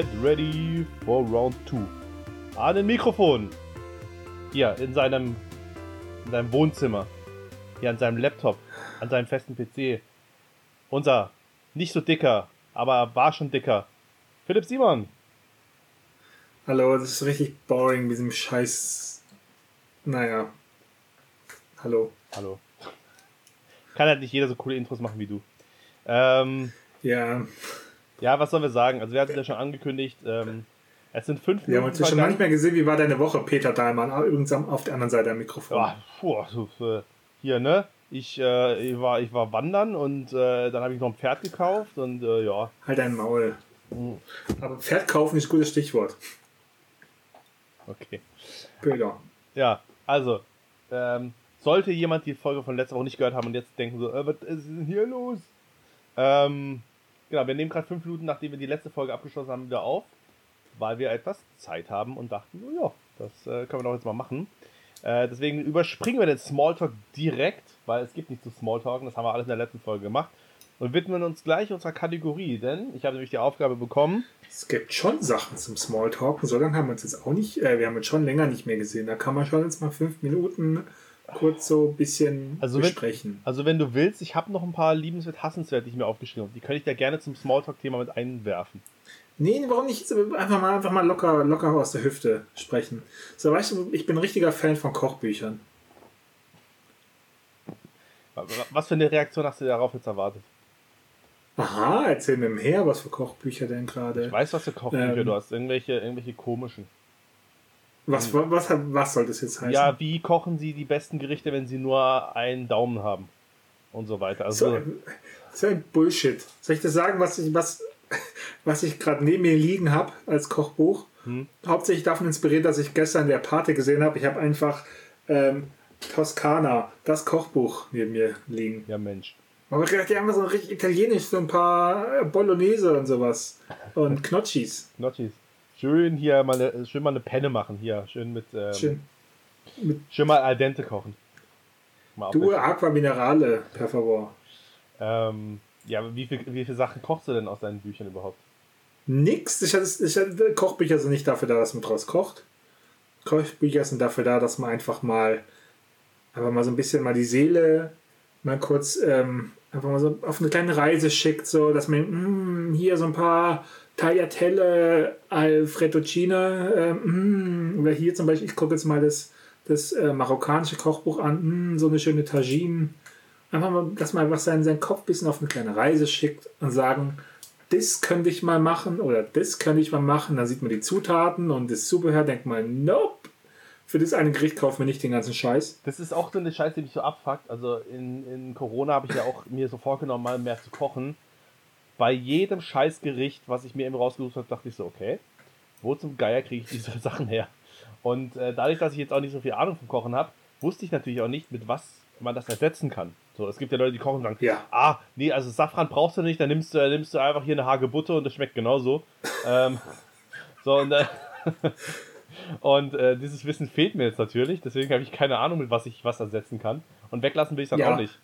Get ready for round 2. An den Mikrofon. Hier, in seinem, in seinem Wohnzimmer. Hier an seinem Laptop. An seinem festen PC. Unser nicht so dicker, aber war schon dicker. Philipp Simon. Hallo, das ist richtig boring mit diesem Scheiß. Naja. Hallo. Hallo. Kann halt nicht jeder so coole Intros machen wie du. Ähm, Ja. Ja, was sollen wir sagen? Also wir hatten ja schon angekündigt, ähm, es sind fünf Wir haben uns ja schon manchmal gesehen, wie war deine Woche, Peter Dahlmann? Ah, Übrigens auf der anderen Seite am Mikrofon. Ja, puh, so, äh, hier, ne? Ich, äh, ich, war, ich war wandern und äh, dann habe ich noch ein Pferd gekauft und äh, ja. Halt dein Maul. Mhm. Aber Pferd kaufen ist ein gutes Stichwort. Okay. Peter. Ja, also, ähm, sollte jemand die Folge von letzter Woche nicht gehört haben und jetzt denken so, äh, was ist denn hier los? Ähm, genau, wir nehmen gerade fünf Minuten, nachdem wir die letzte Folge abgeschlossen haben, wieder auf, weil wir etwas Zeit haben und dachten, oh ja, das äh, können wir doch jetzt mal machen. Äh, deswegen überspringen wir den Smalltalk direkt, weil es gibt nicht zu Smalltalken, das haben wir alles in der letzten Folge gemacht. Und widmen uns gleich unserer Kategorie, denn ich habe nämlich die Aufgabe bekommen, Es gibt schon Sachen zum Smalltalken. So lange haben wir uns jetzt auch nicht, äh, wir haben uns schon länger nicht mehr gesehen. Da kann man schon jetzt mal fünf Minuten kurz so ein bisschen Also wenn- besprechen. Also wenn du willst, ich habe noch ein paar liebenswert hassenswert, die ich mir aufgeschrieben habe. Die könnte ich da gerne zum Smalltalk-Thema mit einwerfen. Nee, warum nicht einfach mal, einfach mal locker, locker aus der Hüfte sprechen? So, weißt du, ich bin ein richtiger Fan von Kochbüchern. Was für eine Reaktion hast du darauf jetzt erwartet? Aha, erzähl mir mehr, was für Kochbücher denn Ich gerade? weiß, was für Kochbücher Ähm. du hast. Irgendwelche, irgendwelche komischen. Was, was, was soll das jetzt heißen? Ja, wie kochen sie die besten Gerichte, wenn sie nur einen Daumen haben? Und so weiter. so, Also, ein, so ein Bullshit. Soll ich dir sagen, was ich, was, was ich gerade neben mir liegen habe als Kochbuch? Hm. Hauptsächlich davon inspiriert, dass ich gestern der Pate gesehen habe. Ich habe einfach ähm, Toskana, das Kochbuch neben mir liegen. ja Mensch. Aber ich gedacht, die haben so richtig italienisch, so ein paar Bolognese und sowas. Und Knotschis. Notchis. Schön hier mal eine, schön mal eine Penne machen. Hier, schön mit, ähm, schön. Schön. mal al dente kochen. Mal Du, aufwischen. Aqua Minerale, per favor. ähm, ja, aber wie viel, wie viele Sachen kochst du denn aus deinen Büchern überhaupt? Nix. Ich, ich, Kochbücher sind nicht dafür da, dass man draus kocht. Kochbücher sind dafür da, dass man einfach mal, einfach mal so ein bisschen mal die Seele mal kurz ähm, einfach mal so auf eine kleine Reise schickt, so dass man mm, hier so ein paar Tagliatelle al Fettuccine ähm, mm, oder hier zum Beispiel, ich gucke jetzt mal das, das äh, marokkanische Kochbuch an, mm, so eine schöne Tagine. Einfach mal, dass man einfach seinen, seinen Kopf ein bisschen auf eine kleine Reise schickt und sagen, das könnte ich mal machen oder das könnte ich mal machen. Dann sieht man die Zutaten und das Zubehör, denkt man, nope, für das eine Gericht kaufen wir nicht den ganzen Scheiß. Das ist auch so eine Scheiße, die mich so abfuckt. Also in, in Corona habe ich ja auch mir so vorgenommen, mal mehr zu kochen. Bei jedem Scheißgericht, was ich mir eben rausgesucht habe, dachte ich so, okay, wo zum Geier kriege ich diese Sachen her? Und äh, dadurch, dass ich jetzt auch nicht so viel Ahnung vom Kochen habe, wusste ich natürlich auch nicht, mit was man das ersetzen kann. So, es gibt ja Leute, die kochen und sagen, Ja. ah, nee, also Safran brauchst du nicht, dann nimmst du, dann nimmst du einfach hier eine Hagebutte und das schmeckt genauso. ähm, so, und, äh, und äh, dieses Wissen fehlt mir jetzt natürlich, deswegen habe ich keine Ahnung, mit was ich was ersetzen kann. Und weglassen will ich dann Ja. auch nicht.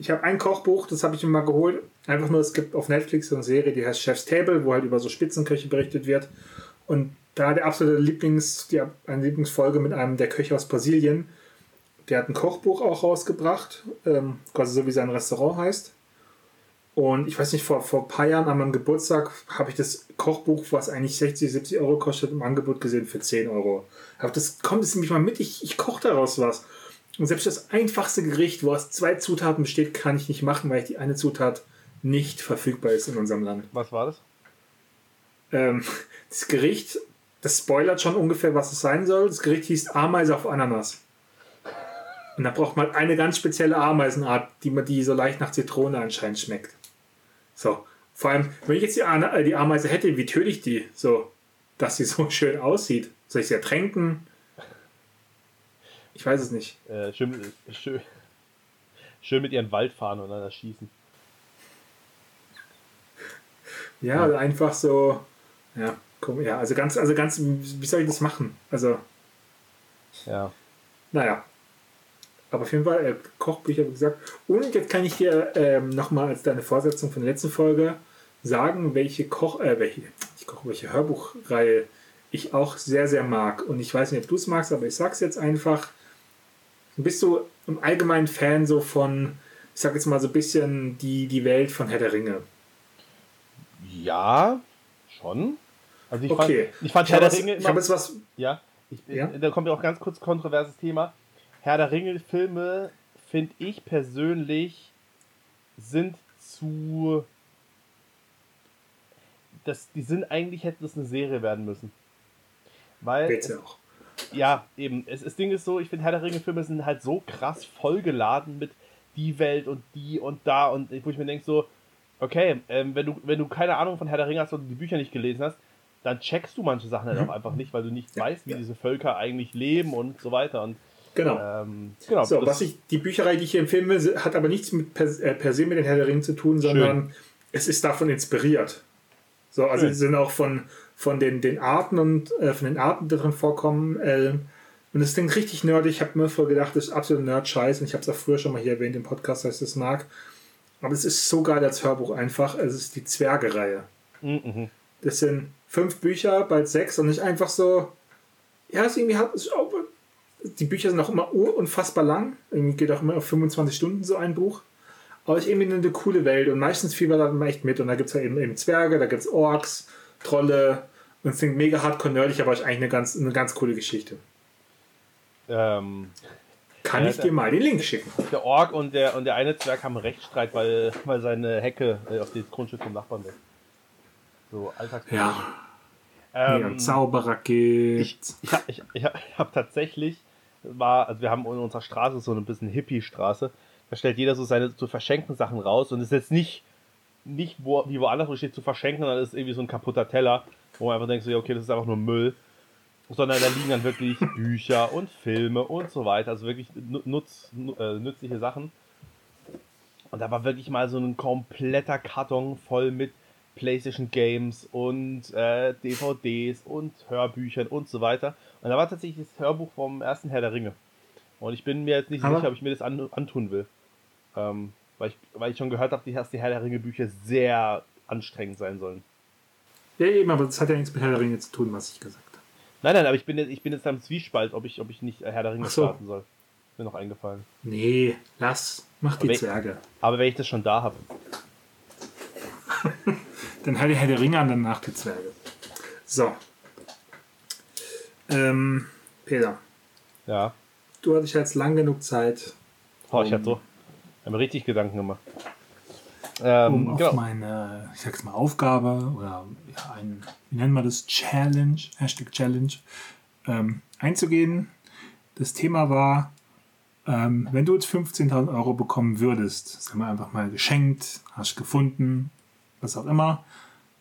Ich habe ein Kochbuch, das habe ich mir mal geholt. Einfach nur, es gibt auf Netflix so eine Serie, die heißt Chef's Table, wo halt über so Spitzenköche berichtet wird. Und da der absolute Lieblings, die, eine Lieblingsfolge mit einem der Köche aus Brasilien, der hat ein Kochbuch auch rausgebracht, ähm, quasi so wie sein Restaurant heißt. Und ich weiß nicht, vor, vor ein paar Jahren an meinem Geburtstag habe ich das Kochbuch, was eigentlich 60, 70 Euro kostet, im Angebot gesehen für 10 Euro. Aber das kommt jetzt nämlich mal mit, ich, ich koche daraus was. Und selbst das einfachste Gericht, wo aus zwei Zutaten besteht, kann ich nicht machen, weil die eine Zutat nicht verfügbar ist in unserem Land. Was war das? Ähm, das Gericht, das spoilert schon ungefähr, was es sein soll. Das Gericht hieß Ameise auf Ananas. Und da braucht man eine ganz spezielle Ameisenart, die man die so leicht nach Zitrone anscheinend schmeckt. So. Vor allem, wenn ich jetzt die, Ana- äh, die Ameise hätte, wie töte ich die? So, dass sie so schön aussieht. Soll ich sie ertränken? Ich weiß es nicht. Äh, schön, schön, schön mit ihren Waldfahnen und dann erschießen. Ja, also einfach so. Ja, komm, ja, also ganz, also ganz, wie soll ich das machen? Also, Ja. naja. Aber auf jeden Fall, äh, Kochbücher, wie gesagt. Und jetzt kann ich dir ähm, nochmal als deine Vorsetzung von der letzten Folge sagen, welche Koch, äh, welche, nicht welche Hörbuchreihe ich auch sehr, sehr mag. Und ich weiß nicht, ob du es magst, aber ich sag's jetzt einfach. Bist du im Allgemeinen Fan so von, ich sag jetzt mal so ein bisschen die, die Welt von Herr der Ringe? Ja, schon. Also ich Okay. fand, ich fand Ich Herr der Ringe ich habe jetzt was. Ja, ich, Ja? da kommt ja auch ganz kurz kontroverses Thema. Herr der Ringe-Filme, finde ich persönlich, sind zu. Das, die sind eigentlich, hätten es eine Serie werden müssen. Weil. Es, auch. Ja, eben. Es, das Ding ist so, ich finde, Herr der Ringe-Filme sind halt so krass vollgeladen mit die Welt und die und da und wo ich mir denke so, okay, ähm, wenn, du, wenn du keine Ahnung von Herr der Ringe hast und die Bücher nicht gelesen hast, dann checkst du manche Sachen halt Mhm. auch einfach nicht, weil du nicht Ja, weißt, wie ja. diese Völker eigentlich leben und so weiter. Und Genau. ähm, genau. So, was ich, die Bücherei, die ich hier empfehlen will, hat aber nichts mit per, äh, per se mit den Herr der Ringe zu tun, sondern es ist davon inspiriert. So, also Schön. sie sind auch von, von den, den Arten und äh, von den Arten, die drin vorkommen. Äh, und es klingt richtig nerdig. Ich habe mir vorher gedacht, das ist absolut Nerd-Scheiß. Und ich habe es auch früher schon mal hier erwähnt im Podcast, dass ich das mag. Aber es ist so geil als Hörbuch einfach. Es ist die Zwerge-Reihe. Mhm. Das sind fünf Bücher, bald sechs und nicht einfach so. Ja, es irgendwie hat. es ist auch- Die Bücher sind auch immer unfassbar lang. Irgendwie geht auch immer auf 25 Stunden so ein Buch. Aber es ist irgendwie eine coole Welt und meistens fiebert man echt mit. Und da gibt es ja eben, eben Zwerge, da gibt es Orks, Trolle. Und es klingt mega hardcore nerdig, aber ist eigentlich eine ganz, eine ganz coole Geschichte. Ähm, Kann Ja, ich dir mal den Link schicken? der Ork und der, und der eine Zwerg haben einen Rechtsstreit, weil, weil seine Hecke äh, auf das Grundstück vom Nachbarn ist. So Alltagsprobleme. Ja, Ähm, ja Zauberer gibt. ich, ich habe ich, ich hab, ich hab tatsächlich, war, also wir haben in unserer Straße so ein bisschen Hippie-Straße, da stellt jeder so seine zu verschenken Sachen raus und es ist jetzt nicht, nicht wo, wie woanders, wo steht zu verschenken, sondern es ist irgendwie so ein kaputter Teller, wo man einfach denkt, so, ja, okay, das ist einfach nur Müll. Sondern da liegen dann wirklich Bücher und Filme und so weiter, also wirklich nu- nutz, nu- äh, nützliche Sachen. Und da war wirklich mal so ein kompletter Karton voll mit PlayStation Games und äh, DVDs und Hörbüchern und so weiter. Und da war tatsächlich das Hörbuch vom ersten Herr der Ringe. Und ich bin mir jetzt nicht Aber- sicher, ob ich mir das an, antun will. Ähm, weil, ich, weil ich schon gehört habe, dass die Herr der Ringe Bücher sehr anstrengend sein sollen. Ja, eben, aber das hat ja nichts mit Herr der Ringe zu tun, was ich gesagt habe. Nein, nein, aber ich bin jetzt, ich bin jetzt am Zwiespalt, ob ich, ob ich nicht Herr der Ringe Ach so. starten soll. Mir noch eingefallen. Nee, lass. Mach die Aber ich- Zwerge. Aber wenn ich das schon da habe. Dann halt Herr der Ringe an, danach die Zwerge. So. Ähm, Peter, Ja. du hattest jetzt lang genug Zeit, Oh, ich hatte so. hab mir richtig Gedanken gemacht. Ähm, um auf genau. meine, ich sag's mal, Aufgabe oder ja, ein, wie nennen wir das, Challenge, Hashtag Challenge, ähm, einzugehen. Das Thema war, ähm, wenn du jetzt 15.000 Euro bekommen würdest, sagen wir einfach mal geschenkt, hast gefunden, was auch immer,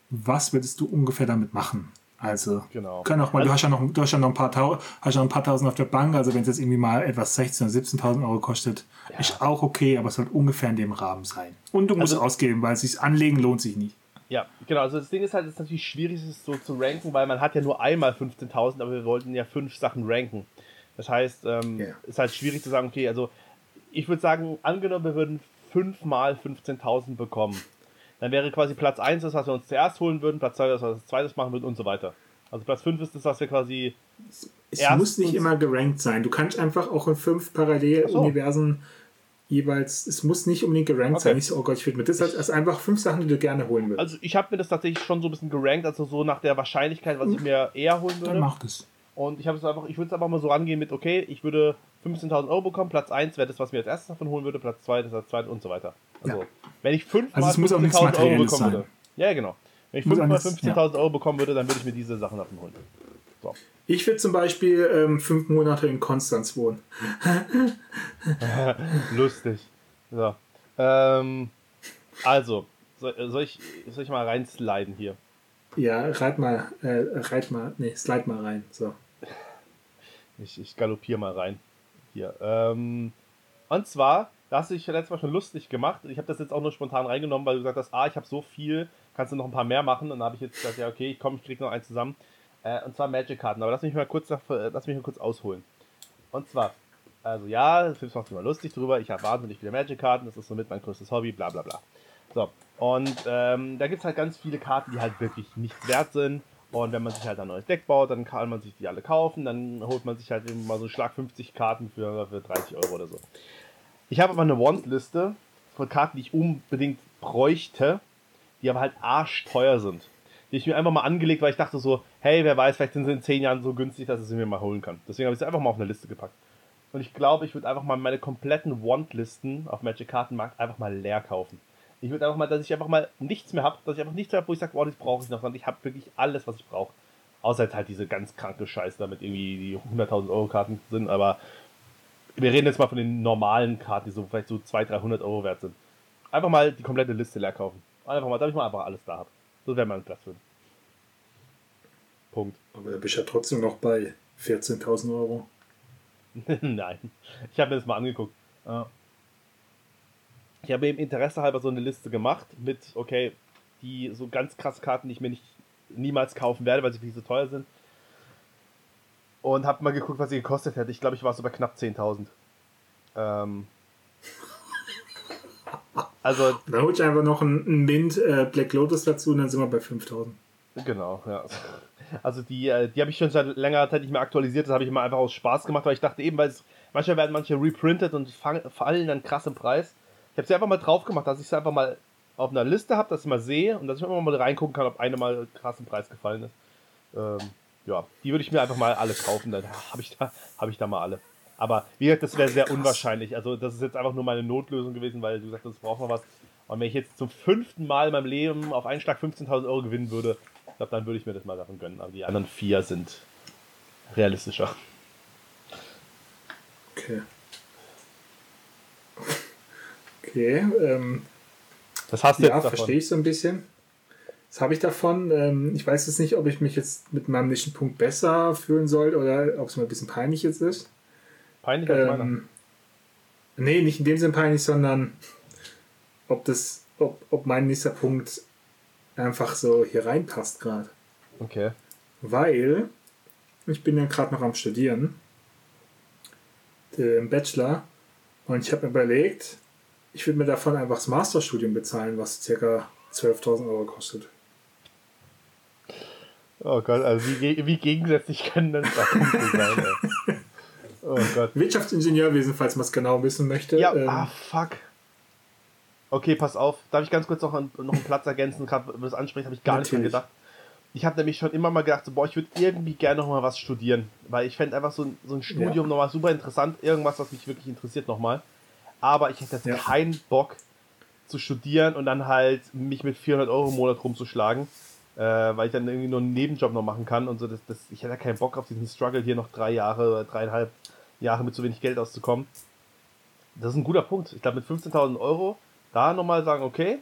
was würdest du ungefähr damit machen? Also, Genau. kann auch mal, du Also- hast ja noch, du hast ja noch ein paar, Tau hast ja noch ein paar tausend auf der Bank, also wenn es jetzt irgendwie mal etwas 16.000 oder 17.000 Euro kostet, ist auch okay, aber es sollte ungefähr in dem Rahmen sein. Und du musst Also- ausgeben, weil es sich anlegen lohnt sich nicht. Ja, genau. Also das Ding ist halt, es ist natürlich schwierig, es so zu ranken, weil man hat ja nur einmal 15.000, aber wir wollten ja fünf Sachen ranken. Das heißt, ähm, Ja. ist halt schwierig zu sagen, okay, also ich würde sagen, angenommen, wir würden fünfmal 15.000 bekommen. Dann wäre quasi Platz 1 das, was wir uns zuerst holen würden, Platz 2 das, was wir als zweites machen würden und so weiter. Also Platz 5 ist das, was wir quasi. Es Erst muss nicht immer gerankt sein. Du kannst einfach auch in fünf Paralleluniversen jeweils, es muss nicht unbedingt gerankt Okay. sein. Nicht so, oh Gott, ich will mir das als einfach fünf Sachen, die du gerne holen würdest. Also ich habe mir das tatsächlich schon so ein bisschen gerankt, also so nach der Wahrscheinlichkeit, was ich mir eher holen würde. Dann mach das. Und ich habe es einfach, ich würde es einfach mal so rangehen mit, okay, ich würde 15.000 Euro bekommen, Platz 1 wäre das, was mir als erstes davon holen würde, Platz 2 das als zweites und so weiter. Also, Ja. wenn ich 5 Also mal es muss auch nichts 15.000 Euro bekommen sein. würde. Ja, genau. Wenn ich Muss 5 mal alles- 15.000 Euro bekommen würde, dann würde ich mir diese Sachen davon holen. So. Ich würde zum Beispiel ähm, fünf Monate in Konstanz wohnen. Lustig. So. Ähm, also, soll, soll, ich, soll ich mal reinsliden hier? Ja, reit mal, äh, reit mal, nee, slide mal rein. So. Ich, ich galoppiere mal rein. Hier. Ähm, und zwar, da hast du dich letztes Mal schon lustig gemacht. Ich habe das jetzt auch nur spontan reingenommen, weil du gesagt hast, ah, ich habe so viel, kannst du noch ein paar mehr machen? Und dann habe ich jetzt gesagt, ja, okay, ich komme, ich krieg noch eins zusammen. Äh, und zwar Magic-Karten. Aber lass mich mal kurz, äh, lass mich mal kurz ausholen. Und zwar, Also ja, Philips macht sich immer lustig drüber. Ich habe wahnsinnig viele Magic-Karten, das ist somit mein größtes Hobby, bla bla bla. So, und ähm, da gibt es halt ganz viele Karten, die halt wirklich nichts wert sind. Und wenn man sich halt ein neues Deck baut, dann kann man sich die alle kaufen. Dann holt man sich halt eben mal so Schlag 50 Karten für, für 30 Euro oder so. Ich habe aber eine Want-Liste von Karten, die ich unbedingt bräuchte, die aber halt arschteuer sind. Die ich mir einfach mal angelegt, weil ich dachte so, hey, wer weiß, vielleicht sind sie in 10 Jahren so günstig, dass ich sie mir mal holen kann. Deswegen habe ich sie einfach mal auf eine Liste gepackt. Und ich glaube, ich würde einfach mal meine kompletten Want-Listen auf Magic Kartenmarkt einfach mal leer kaufen. Ich würde einfach mal, dass ich einfach mal nichts mehr habe, dass ich einfach nichts habe, wo ich sage, wow, das brauche ich noch, sondern ich habe wirklich alles, was ich brauche. Außer jetzt halt diese ganz kranke Scheiße, damit irgendwie die 100.000 Euro Karten sind, aber wir reden jetzt mal von den normalen Karten, die so vielleicht so 200, 300 Euro wert sind. Einfach mal die komplette Liste leer kaufen. Einfach mal, damit ich mal einfach alles da habe. So wäre mein Platz für. Punkt. Aber da bist ja trotzdem noch bei 14.000 Euro. Nein. Ich habe mir das mal angeguckt. Ich habe eben Interesse halber so eine Liste gemacht mit, okay, die so ganz krasse Karten, die ich mir nicht niemals kaufen werde, weil sie viel zu teuer sind. Und habe mal geguckt, was sie gekostet hätte. Ich glaube, ich war so bei knapp 10.000. Ähm, also. Da hol ich einfach noch einen Mint äh, Black Lotus dazu und dann sind wir bei 5.000. Genau, ja. Also die, äh, die habe ich schon seit längerer Zeit nicht mehr aktualisiert. Das habe ich immer einfach aus Spaß gemacht, weil ich dachte eben, weil es, manchmal werden manche reprintet und fallen dann krass im Preis. Ich habe sie einfach mal drauf gemacht, dass ich sie einfach mal auf einer Liste habe, dass ich mal sehe und dass ich immer mal reingucken kann, ob eine mal krass im Preis gefallen ist. Ähm, ja, die würde ich mir einfach mal alle kaufen, dann habe ich, da, hab ich da mal alle. Aber wie gesagt, das wäre sehr unwahrscheinlich. Also das ist jetzt einfach nur meine Notlösung gewesen, weil du gesagt hast, braucht noch was. Und wenn ich jetzt zum fünften Mal in meinem Leben auf einen Schlag 15.000 Euro gewinnen würde, glaube, dann würde ich mir das mal davon gönnen. Aber die anderen vier sind realistischer. Okay. Okay. Ähm, Was hast du ja, verstehe ich so ein bisschen. Was habe ich davon? Ähm, ich weiß jetzt nicht, ob ich mich jetzt mit meinem nächsten Punkt besser fühlen soll oder ob es mir ein bisschen peinlich jetzt ist. Peinlich als ähm, meiner? Nee, nicht in dem Sinn peinlich, sondern ob das, ob, ob mein nächster Punkt einfach so hier reinpasst gerade. Okay. Weil ich bin ja gerade noch am Studieren, im Bachelor, und ich habe mir überlegt, ich würde mir davon einfach das Masterstudium bezahlen, was ca. 12.000 Euro kostet. Oh Gott, also wie, wie gegensätzlich können denn Sachen sein? Ey. Oh Gott. Wirtschaftsingenieurwesen, falls man es genau wissen möchte. Ja, ähm, ah, fuck. Okay, pass auf. Darf ich ganz kurz noch, einen, noch einen Platz ergänzen? Gerade, wenn du das ansprichst, habe ich gar Natürlich. nicht dran gedacht. Ich habe nämlich schon immer mal gedacht, so, boah, ich würde irgendwie gerne noch mal was studieren. Weil ich fände einfach so, so ein Studium ja. nochmal super interessant. Irgendwas, was mich wirklich interessiert nochmal. Aber ich hätte jetzt ja. keinen Bock zu studieren und dann halt mich mit 400 Euro im Monat rumzuschlagen. Äh, weil ich dann irgendwie nur einen Nebenjob noch machen kann und so. Das, das, ich hätte keinen Bock auf diesen Struggle, hier noch drei Jahre, oder dreieinhalb Jahre mit so wenig Geld auszukommen. Das ist ein guter Punkt. Ich glaube, mit 15.000 Euro da nochmal sagen, okay,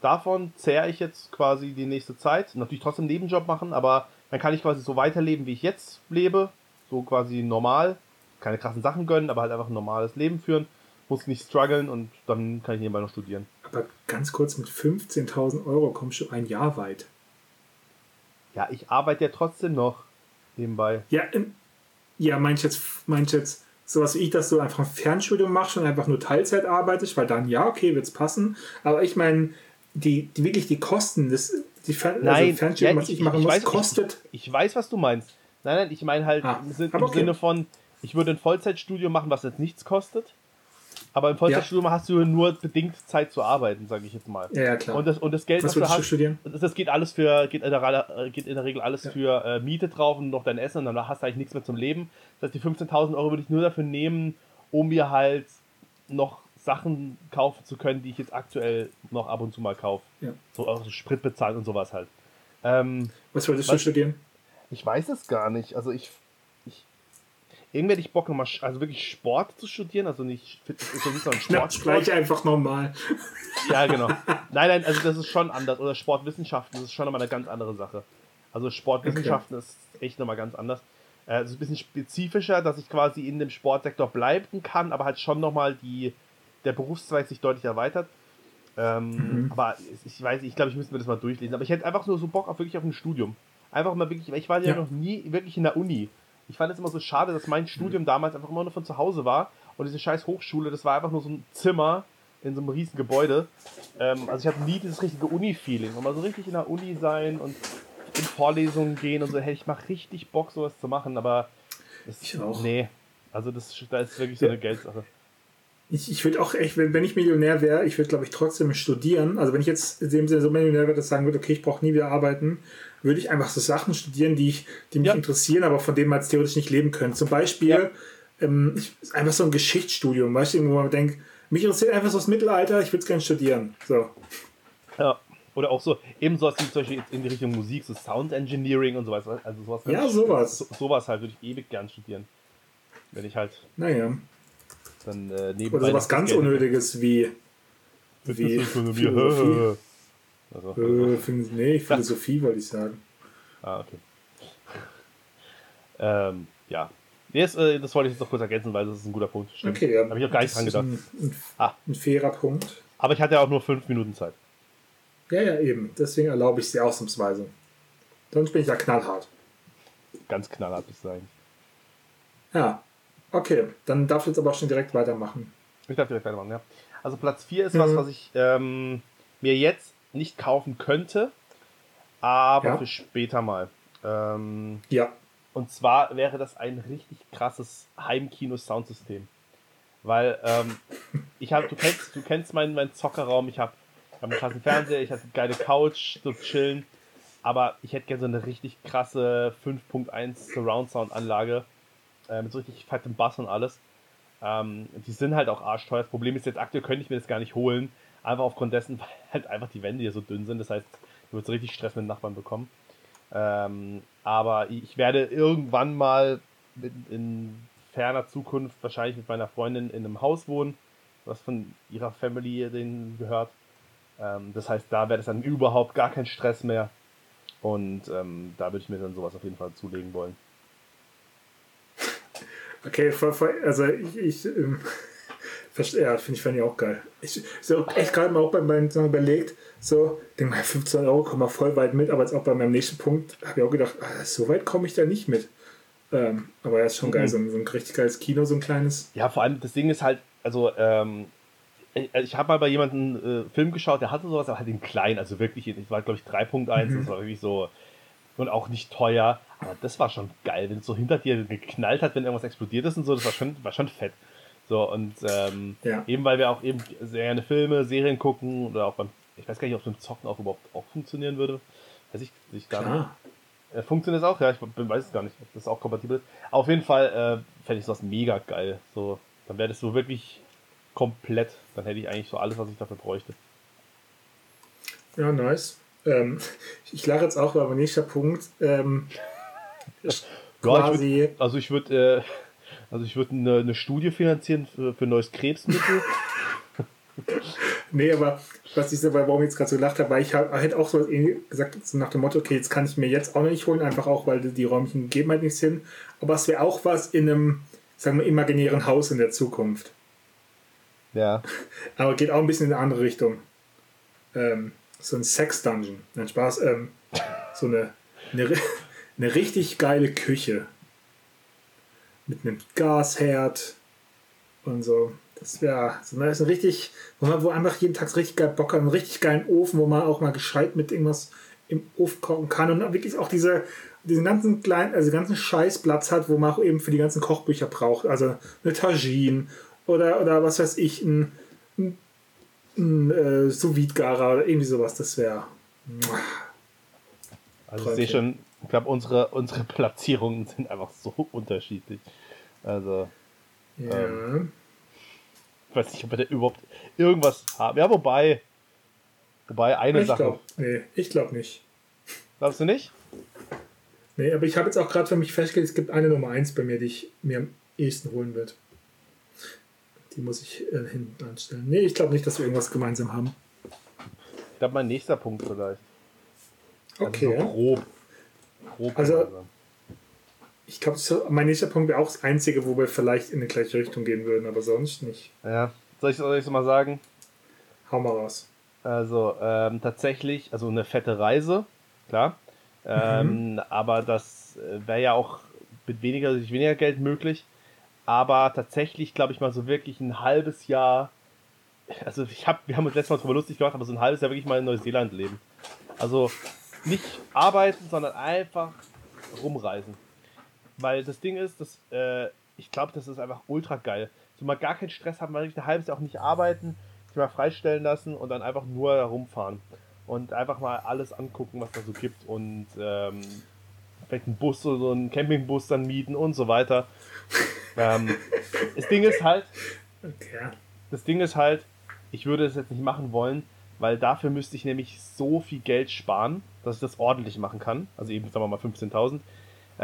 davon zehre ich jetzt quasi die nächste Zeit. Natürlich trotzdem einen Nebenjob machen, aber dann kann ich quasi so weiterleben, wie ich jetzt lebe. So quasi normal. Keine krassen Sachen gönnen, aber halt einfach ein normales Leben führen. Muss nicht strugglen und dann kann ich nebenbei noch studieren. Aber ganz kurz, mit 15.000 Euro kommst du ein Jahr weit. Ja, ich arbeite ja trotzdem noch nebenbei. Ja, ja, meinst jetzt, meinst jetzt sowas wie ich, dass du einfach ein Fernstudium machst und einfach nur Teilzeit arbeitest, weil dann ja, okay, wird es passen. Aber ich meine, die, die, wirklich die Kosten, das, die Fern also nein, also Fernstudium, ja, was ich, machen ich muss, weiß, kostet. Ich, ich, weiß, was du meinst. Nein, nein, ich meine halt ah, im, Sinn, im okay. Sinne von, ich würde ein Vollzeitstudium machen, was jetzt nichts kostet. Aber im Vollzeitstudium ja. hast du nur bedingt Zeit zu arbeiten, sage ich jetzt mal. Ja, ja, klar. Und das, und das Geld, was, was du hast, studieren? das geht alles für, geht in der, geht in der Regel alles ja. für äh, Miete drauf und noch dein Essen und dann hast du eigentlich nichts mehr zum Leben. Das heißt, die 15.000 Euro würde ich nur dafür nehmen, um mir halt noch Sachen kaufen zu können, die ich jetzt aktuell noch ab und zu mal kaufe. Ja. So also Sprit bezahlen und sowas halt. Ähm, was wolltest du studieren? Ich weiß es gar nicht. Also ich irgendwie hätte ich Bock, nochmal, also wirklich Sport zu studieren, also nicht, so nicht so ein Sport. Sport. einfach normal. Ja, genau. Nein, nein, also das ist schon anders. Oder Sportwissenschaften, das ist schon nochmal eine ganz andere Sache. Also Sportwissenschaften okay. ist echt nochmal ganz anders. Äh, es ist ein bisschen spezifischer, dass ich quasi in dem Sportsektor bleiben kann, aber halt schon nochmal die, der Berufszweig sich deutlich erweitert. Ähm, mhm. Aber ich weiß, ich glaube, ich müsste mir das mal durchlesen. Aber ich hätte einfach nur so Bock auf wirklich auf ein Studium. Einfach mal wirklich, weil ich war ja, ja. noch nie wirklich in der Uni ich fand es immer so schade, dass mein Studium damals einfach immer nur von zu Hause war und diese scheiß Hochschule, das war einfach nur so ein Zimmer in so einem riesen Gebäude. Ähm, also ich hatte nie dieses richtige Uni-Feeling. Und mal so richtig in der Uni sein und in Vorlesungen gehen und so, hey, ich mach richtig Bock, sowas zu machen, aber das, Ich auch. Nee. Also das, da ist wirklich so eine Geldsache. Ich, ich würde auch echt, wenn, wenn ich Millionär wäre, ich würde, glaube ich, trotzdem studieren. Also wenn ich jetzt in dem Sinne so Millionär wäre, dass ich sagen würde, okay, ich brauche nie wieder arbeiten, würde ich einfach so Sachen studieren, die, ich, die mich Ja. interessieren, aber von denen man jetzt theoretisch nicht leben könnte. Zum Beispiel Ja. ähm, ich, einfach so ein Geschichtsstudium, weißt du, wo man denkt, mich interessiert einfach so das Mittelalter, ich würde es gerne studieren. So. Ja. Oder auch so, eben sowas wie zum Beispiel jetzt in die Richtung Musik, so Sound Engineering und sowas. Also sowas Ja, sowas. So, sowas halt würde ich ewig gern studieren. Wenn ich halt Naja. dann äh, nebenbei. Oder sowas ganz. Unnötiges wie, wie Philosophie. Also, Äh, Phil- nee, Philosophie wollte ich sagen. Ah, okay. Ähm, ja. Nee, das, äh, das wollte ich jetzt noch kurz ergänzen, weil das ist ein guter Punkt. Stimmt. Okay, ja. Habe ich auch gar nicht dran gedacht. Ein, ein, Ah. ein fairer Punkt. Aber ich hatte ja auch nur fünf Minuten Zeit. Ja, ja, eben. Deswegen erlaube ich sie ausnahmsweise. Sonst bin ich ja knallhart. Ganz knallhart bis sein. Ja. Okay, dann darf ich jetzt aber auch schon direkt weitermachen. Ich darf direkt weitermachen, ja. Also Platz 4 ist was, Mhm. was ich ähm, mir jetzt nicht kaufen könnte, aber Ja. für später mal. Ähm, Ja. Und zwar wäre das ein richtig krasses Heimkino-Soundsystem. Weil ähm, ich habe, du kennst, du kennst meinen, meinen Zockerraum, ich habe hab einen krassen Fernseher, ich habe eine geile Couch, so chillen. Aber ich hätte gerne so eine richtig krasse 5.1 Surround Sound Anlage äh, mit so richtig fettem Bass und alles. Ähm, die sind halt auch arschteuer. Das Problem ist jetzt aktuell könnte ich mir das gar nicht holen. Einfach aufgrund dessen, weil halt einfach die Wände hier so dünn sind. Das heißt, du wirst richtig Stress mit den Nachbarn bekommen. Ähm, aber ich werde irgendwann mal in, in ferner Zukunft wahrscheinlich mit meiner Freundin in einem Haus wohnen, was von ihrer Family denen gehört. Ähm, das heißt, da wäre das dann überhaupt gar kein Stress mehr. Und ähm, da würde ich mir dann sowas auf jeden Fall zulegen wollen. Okay, voll, voll, also ich, ich ähm, ja, finde ich, fand ich auch geil. Ich so echt gerade mal auch bei meinen Sachen überlegt, so, denke mal, 15 Euro kommen wir voll weit mit, aber jetzt auch bei meinem nächsten Punkt habe ich auch gedacht, ah, so weit komme ich da nicht mit. Ähm, aber ja, ist schon geil, Mhm. so ein, so ein richtig geiles Kino, so ein kleines. Ja, vor allem das Ding ist halt, also ähm, ich, ich habe mal bei jemandem äh, Film geschaut, der hatte sowas, aber halt in klein, also wirklich, ich war glaube ich 3.1, Mhm. das war wirklich so und auch nicht teuer, aber das war schon geil, wenn es so hinter dir geknallt hat, wenn irgendwas explodiert ist und so, das war schon, war schon fett. So und ähm, Ja. eben weil wir auch eben sehr gerne Filme, Serien gucken oder auch beim, ich weiß gar nicht, ob es beim Zocken auch überhaupt auch funktionieren würde. Weiß ich, ich gar nicht. Klar. Äh, funktioniert es auch? Ja, ich bin- weiß es gar nicht, ob das auch kompatibel ist. Auf jeden Fall äh, fände ich sowas mega geil. So, dann wäre das so wirklich komplett. Dann hätte ich eigentlich so alles, was ich dafür bräuchte. Ja, nice. Ähm, ich lache jetzt auch, mein nächster Punkt ähm, ist Ja, ich quasi. Also ich würde äh, also ich würde eine, eine Studie finanzieren für, für neues Krebsmittel. Nee, aber was ich so, warum ich jetzt gerade so gelacht habe, weil ich hab, hätte auch so gesagt, so nach dem Motto, okay, jetzt kann ich mir jetzt auch noch nicht holen, einfach auch, weil die räumlichen geben halt nichts hin. Aber es wäre auch was in einem, sagen wir, imaginären Haus in der Zukunft. ja. Aber geht auch ein bisschen in eine andere Richtung. Ähm, so ein Sex-Dungeon. Nein, Spaß. Ähm, so eine, eine, eine richtig geile Küche. Mit einem Gasherd und so. Das wäre so das ist ein richtig, wo man wo einfach jeden Tag richtig geil Bock hat, einen richtig geilen Ofen, wo man auch mal gescheit mit irgendwas im Ofen kochen kann und wirklich auch diese, diesen ganzen kleinen, also ganzen Scheißplatz hat, wo man auch eben für die ganzen Kochbücher braucht. Also eine Tagine oder, oder was weiß ich, ein, ein, ein äh, sous oder irgendwie sowas. Das wäre. Also ich sehe schon, ich glaube, unsere, unsere Platzierungen sind einfach so unterschiedlich. Also, Ja. Ähm, ich weiß nicht, ob wir da überhaupt irgendwas haben. Ja, wobei. Wobei eine ich Sache. glaube nee, ich glaube nicht. Glaubst du nicht? Nee, aber ich habe jetzt auch gerade für mich festgestellt, es gibt eine Nummer 1 bei mir, die ich mir am ehesten holen wird. Die muss ich äh, hinten anstellen. Nee, ich glaube nicht, dass wir irgendwas gemeinsam haben. Ich glaube, mein nächster Punkt vielleicht. Also Okay. so grob. grob Also- gemeinsam. Ich glaube, mein nächster Punkt wäre auch das einzige, wo wir vielleicht in die gleiche Richtung gehen würden, aber sonst nicht. Ja. Soll ich ich mal sagen? Hau mal raus. Also, ähm, tatsächlich, also eine fette Reise, klar. Ähm, Aber das wäre ja auch mit weniger, durch weniger Geld möglich. Aber tatsächlich, glaube ich mal, so wirklich ein halbes Jahr. Also ich habe, wir haben uns letztes Mal drüber lustig gemacht, aber so ein halbes Jahr wirklich mal in Neuseeland leben. Also nicht arbeiten, sondern einfach rumreisen. Weil das Ding ist, dass, äh, ich glaube, das ist einfach ultra geil. So mal gar keinen Stress haben, mal wirklich ein halbes Jahr auch nicht arbeiten, sich mal freistellen lassen und dann einfach nur rumfahren. Und einfach mal alles angucken, was da so gibt. Und ähm, vielleicht einen Bus oder so einen Campingbus dann mieten und so weiter. ähm, das Ding ist halt, Okay. das Ding ist halt, ich würde es jetzt nicht machen wollen, weil dafür müsste ich nämlich so viel Geld sparen, dass ich das ordentlich machen kann. Also eben, sagen wir mal 15.000.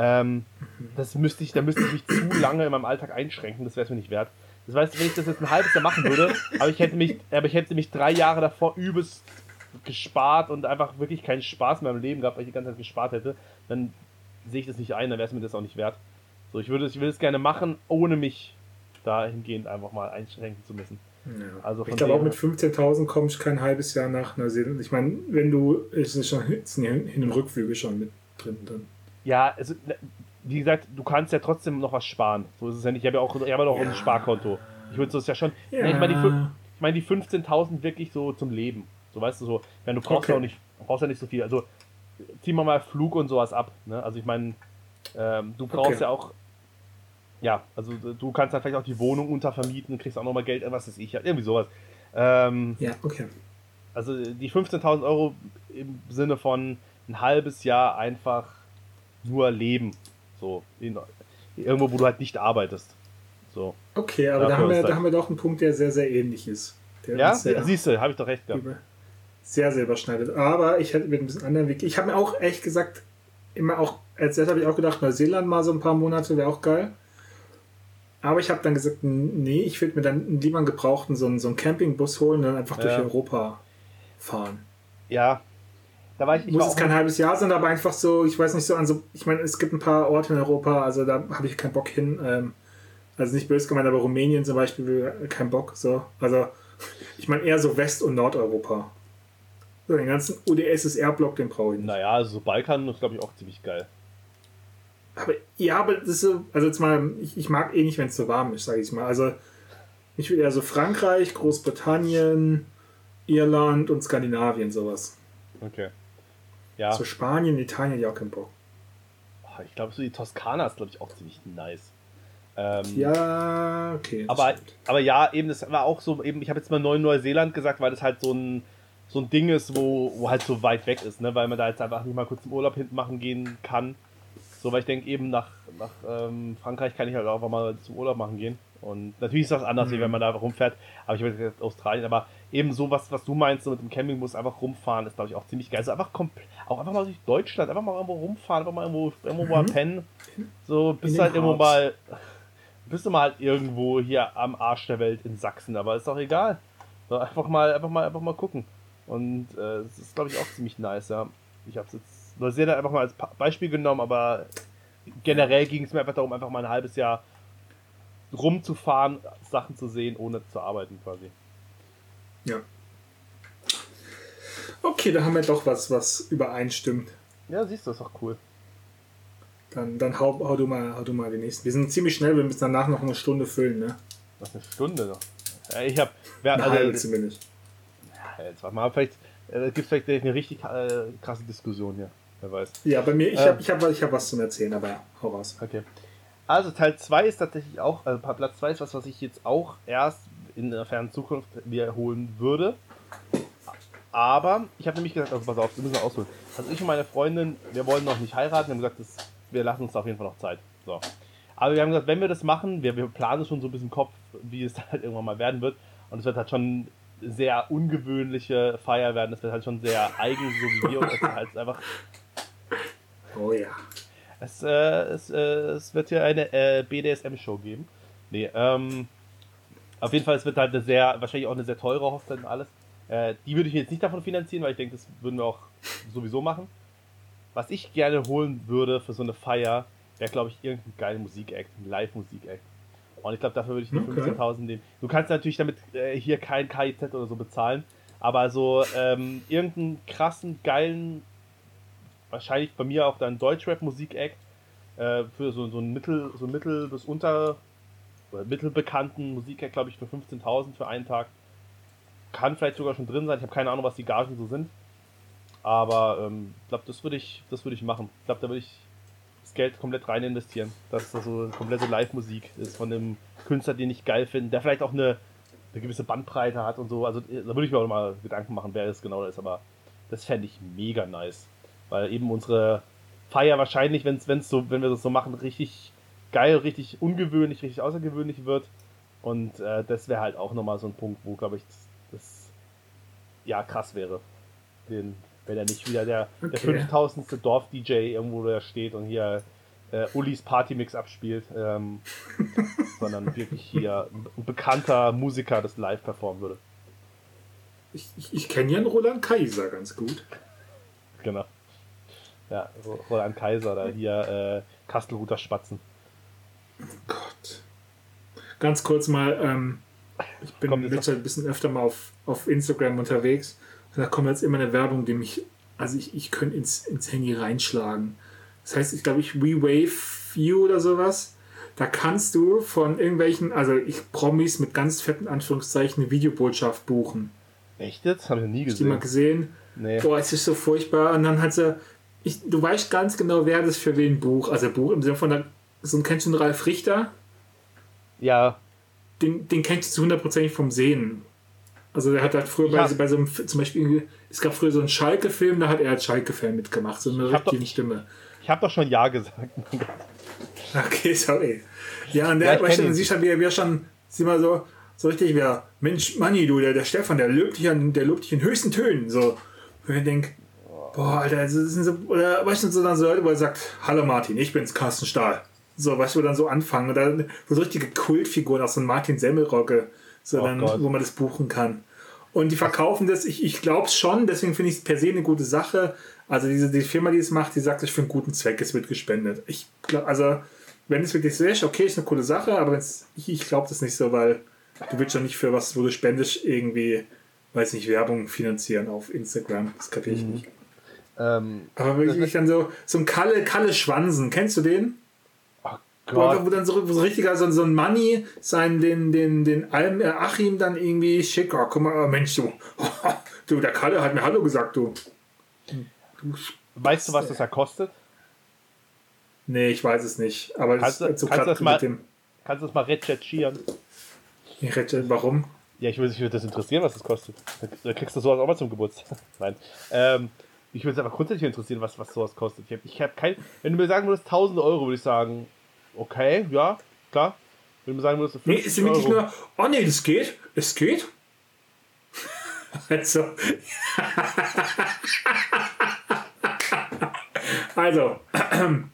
Ähm, das müsste ich, da müsste ich mich zu lange in meinem Alltag einschränken, das wäre es mir nicht wert. Das heißt, wenn ich das jetzt ein halbes Jahr machen würde, aber ich hätte mich, aber ich hätte mich drei Jahre davor übelst gespart und einfach wirklich keinen Spaß mehr im Leben gehabt, weil ich die ganze Zeit gespart hätte, dann sehe ich das nicht ein, dann wäre es mir das auch nicht wert. So, ich würde es, ich will es gerne machen, ohne mich dahingehend einfach mal einschränken zu müssen. Ja. Also ich glaube auch mit 15.000 komme ich kein halbes Jahr nach Neuseeland. Ich meine, wenn du, es ist schon es sind Hin- Hin- und Rückflüge schon mit drin. Dann. Ja, also, ne, wie gesagt, du kannst ja trotzdem noch was sparen. So ist es ja nicht. Ich habe ja auch, ich habe ja ein. Sparkonto. Ich würde das ja schon. Ja. Ich meine die, meine die 15.000 wirklich so zum Leben. So weißt du so. Ich meine, du brauchst Okay. ja auch nicht, brauchst ja nicht so viel. Also ziehen wir mal Flug und sowas ab. Ne? Also ich meine, ähm, du brauchst Okay. ja auch. Ja, also du kannst dann vielleicht auch die Wohnung untervermieten und kriegst auch nochmal Geld, was weiß ich, ja, irgendwie sowas. Ähm, Ja, okay. also die 15.000 Euro im Sinne von ein halbes Jahr einfach nur leben. So, in, irgendwo, wo du halt nicht arbeitest. So. Okay, aber da haben, wir, da haben wir doch einen Punkt, der sehr, sehr ähnlich ist. Ja, siehst du, habe ich doch recht gehabt. sehr, sehr überschneidet. Aber ich hätte mit ein bisschen anderen Weg. Ich habe mir auch ehrlich gesagt immer auch, als erstes habe ich auch gedacht, Neuseeland mal so ein paar Monate wäre auch geil. Aber ich habe dann gesagt, nee, ich würde mir dann lieber einen gebrauchten so einen, so einen Campingbus holen und dann einfach durch Ja. Europa fahren. Ja. Da war ich, ich Muss war es kein halbes Jahr sein, aber einfach so, ich weiß nicht so an so, ich meine, es gibt ein paar Orte in Europa, also da habe ich keinen Bock hin. Ähm, also nicht böse gemeint, aber Rumänien zum Beispiel, kein Bock. So. Also ich meine eher so West- und Nordeuropa. So, den ganzen UdSSR-Block, den brauche ich nicht. Naja, also so Balkan ist, glaube ich, auch ziemlich geil. Aber ja, aber das ist so, also jetzt mal, ich, ich mag eh nicht, wenn es so warm ist, sage ich mal. Also ich will eher so Frankreich, Großbritannien, Irland und Skandinavien, sowas. Okay. Ja, So Spanien, Italien, ja, kein Bock. Oh, ich glaube, so die Toskana ist, glaube ich, auch ziemlich nice. Ähm, Ja, okay. aber, stimmt. aber ja, eben, das war auch so, eben, ich habe jetzt mal Neu Neuseeland gesagt, weil das halt so ein, so ein Ding ist, wo, wo halt so weit weg ist, ne? weil man da jetzt einfach nicht mal kurz im Urlaub hinten machen gehen kann. So, weil ich denke, eben nach, nach ähm, Frankreich kann ich halt auch einfach mal zum Urlaub machen gehen. Und natürlich ist das anders, wie Mhm. wenn man da einfach rumfährt. Aber ich weiß jetzt Australien, aber eben so was, was du meinst, so mit dem Campingbus einfach rumfahren, ist glaube ich auch ziemlich geil. Also einfach komplett, auch einfach mal durch Deutschland, einfach mal irgendwo rumfahren, einfach mal irgendwo, irgendwo mal Mhm. pennen. So, bist den halt irgendwo mal, bist du mal halt irgendwo hier am Arsch der Welt in Sachsen, aber ist doch egal. So, einfach mal, einfach mal, einfach mal gucken. Und äh, das ist, glaube ich, auch ziemlich nice, ja. Ich habe es jetzt Neuseeland einfach mal als Beispiel genommen, aber generell ging es mir einfach darum, einfach mal ein halbes Jahr rumzufahren, Sachen zu sehen, ohne zu arbeiten quasi. Ja. Okay, da haben wir doch was, was übereinstimmt. Ja, siehst du, ist doch cool. Dann, dann hau, hau, du mal, hau du mal den nächsten. Wir sind ziemlich schnell, wir müssen danach noch eine Stunde füllen, ne? Was eine Stunde noch. Ja, ich habe, Eine halbe also, zumindest. ja, jetzt warte mal, vielleicht äh, gibt es vielleicht eine richtig äh, krasse Diskussion hier. Wer weiß. Ja, bei mir, ich Ähm. habe ich hab, ich hab was zum Erzählen, aber ja, hau raus. Okay. Also Teil 2 ist tatsächlich auch, also Platz 2 ist was, was ich jetzt auch erst in der fernen Zukunft wiederholen würde. Aber ich habe nämlich gesagt, also pass auf, wir müssen ausholen. Also ich und meine Freundin, wir wollen noch nicht heiraten, wir haben gesagt, das, wir lassen uns da auf jeden Fall noch Zeit. So. Aber wir haben gesagt, wenn wir das machen, wir, wir planen schon so ein bisschen im Kopf, wie es halt irgendwann mal werden wird. Und es wird halt schon sehr ungewöhnliche Feier werden. Es wird halt schon sehr eigen, so wie wir. Ist halt einfach Oh ja. es, äh, es, äh, es wird hier eine äh, BDSM-Show geben. Nee, ähm, auf jeden Fall, es wird halt eine sehr, wahrscheinlich auch eine sehr teure Hochzeit und alles. Äh, die würde ich jetzt nicht davon finanzieren, weil ich denke, das würden wir auch sowieso machen. Was ich gerne holen würde für so eine Feier, wäre, glaube ich, irgendein geiler Musik-Act, ein Live-Musik-Act. Und ich glaube, dafür würde ich die Okay. 15.000 nehmen. Du kannst natürlich damit äh, hier kein KIZ oder so bezahlen, aber so ähm, irgendeinen krassen, geilen, wahrscheinlich bei mir auch dann Deutschrap-Musik-Act, äh, für so, so ein Mittel, so Mittel bis unter oder mittelbekannten Musiker, glaube ich, für 15.000 für einen Tag. Kann vielleicht sogar schon drin sein. Ich habe keine Ahnung, was die Gagen so sind. Aber ähm, ich glaube, das würde ich, das würde ich machen. Ich glaube, da würde ich das Geld komplett rein investieren. Dass das so komplette Live-Musik ist von einem Künstler, den ich geil finde, der vielleicht auch eine, eine gewisse Bandbreite hat und so. Also da würde ich mir auch mal Gedanken machen, wer das genau ist. Aber das fände ich mega nice. Weil eben unsere Feier wahrscheinlich, wenn's, wenn's so, wenn wir das so machen, richtig geil, richtig ungewöhnlich, richtig außergewöhnlich wird. Und äh, das wäre halt auch nochmal so ein Punkt, wo, glaube ich, das, das, ja krass wäre. Den, wenn er nicht wieder der, okay. der 5000. Dorf-DJ irgendwo da steht und hier äh, Ulis Partymix abspielt, ähm, sondern wirklich hier ein bekannter Musiker das live performen würde. Ich, ich, ich kenne ja einen Roland Kaiser ganz gut. Genau. Ja, Roland Kaiser, da hier äh, Kastelruther Spatzen. Oh Gott. Ganz kurz mal, ähm, ich bin Kommt jetzt ein bisschen öfter mal auf, auf Instagram unterwegs. Und da kommt jetzt immer eine Werbung, die mich, also ich, ich könnte ins, ins Handy reinschlagen. Das heißt, ich glaube, ich WeWave You oder sowas. Da kannst du von irgendwelchen, also ich Promis mit ganz fetten Anführungszeichen eine Videobotschaft buchen. Echt jetzt? Habe ich noch nie gesehen. Hast du mal gesehen? Nee. Boah, es ist so furchtbar. Und dann hat sie, ich, du weißt ganz genau, wer das für wen Buch, also Buch im Sinne von, der, so kennst du einen Ralf Richter? Ja. Den, den kennst du hundertprozentig vom Sehen. Also der hat halt früher bei, bei so einem, zum Beispiel, es gab früher so einen Schalke-Film, da hat er als Schalke-Fan mitgemacht, so eine richtige Stimme. Ich habe doch schon Ja gesagt. okay, sorry. Ja, und der, ja, weißt du, dann siehst du halt, wie er schon, sieh mal so, so richtig, wer, Mensch, Manni, du, der, der Stefan, der lobt dich an, der lobt dich in höchsten Tönen, so. Und ich denke, boah, Alter, das sind so, oder weißt du, so dann so Leute, wo er sagt, hallo Martin, ich bin's, Carsten Stahl. So, weißt du, wo dann so anfangen, und dann, so richtige Kultfiguren, auch so ein Martin Semmelrogge, so oh dann, wo man das buchen kann. Und die verkaufen das, ich, ich glaube es schon, deswegen finde ich es per se eine gute Sache, also diese die Firma, die es macht, die sagt, es für einen guten Zweck, es wird gespendet. Ich glaube, also wenn es wirklich so ist, okay, ist eine coole Sache, aber ich, ich glaube das nicht so, weil du willst schon nicht für was, wo du spendest, irgendwie, weiß nicht, Werbung finanzieren auf Instagram. Das kapiere ich mhm. nicht. Ähm, aber wirklich dann so, so ein Kalle, Kalle Schwansen, kennst du den? Oh Gott. Wo, wo dann so, so richtiger so, so ein Money sein, den, den, den Alm, äh, Achim dann irgendwie schick, oh, guck mal, oh, Mensch, du, du, der Kalle hat mir Hallo gesagt, du. Du weißt du, was das ja kostet? Nee, ich weiß es nicht. Aber kannst, das, du, kannst, das mal, dem kannst du das mal recherchieren? Warum? Ja, ich würde mich das interessieren, was das kostet. Da kriegst du sowas auch mal zum Geburtstag. Nein. Ähm, ich würde es einfach grundsätzlich interessieren, was, was sowas kostet. Ich habe ich hab kein. Wenn du mir sagen würdest, 1000 Euro, würde ich sagen, okay, ja, klar. Wenn du mir sagen würdest, 50 Nee, ist nämlich nicht nur, oh nee, das geht, es geht. also. Also,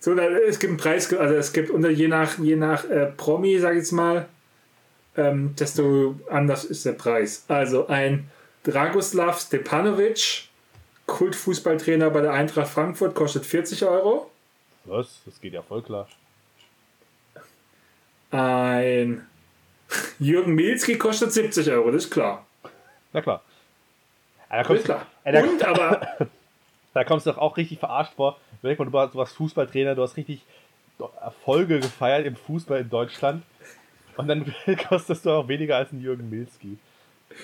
so, es gibt einen Preis, also es gibt unter je nach, je nach äh, Promi, sag ich jetzt mal, ähm, desto anders ist der Preis. Also ein Dragoslav Stepanovic, Kultfußballtrainer bei der Eintracht Frankfurt, kostet 40 Euro. Was? Das geht ja voll klar. Ein Jürgen Milski kostet 70 Euro, das ist klar. Na klar. Ja, da kommst, klar. Ja, da, Und aber Da kommst du doch auch richtig verarscht vor. Überleg mal, du warst Fußballtrainer, du hast richtig Erfolge gefeiert im Fußball in Deutschland. Und dann kostest du auch weniger als ein Jürgen Milski.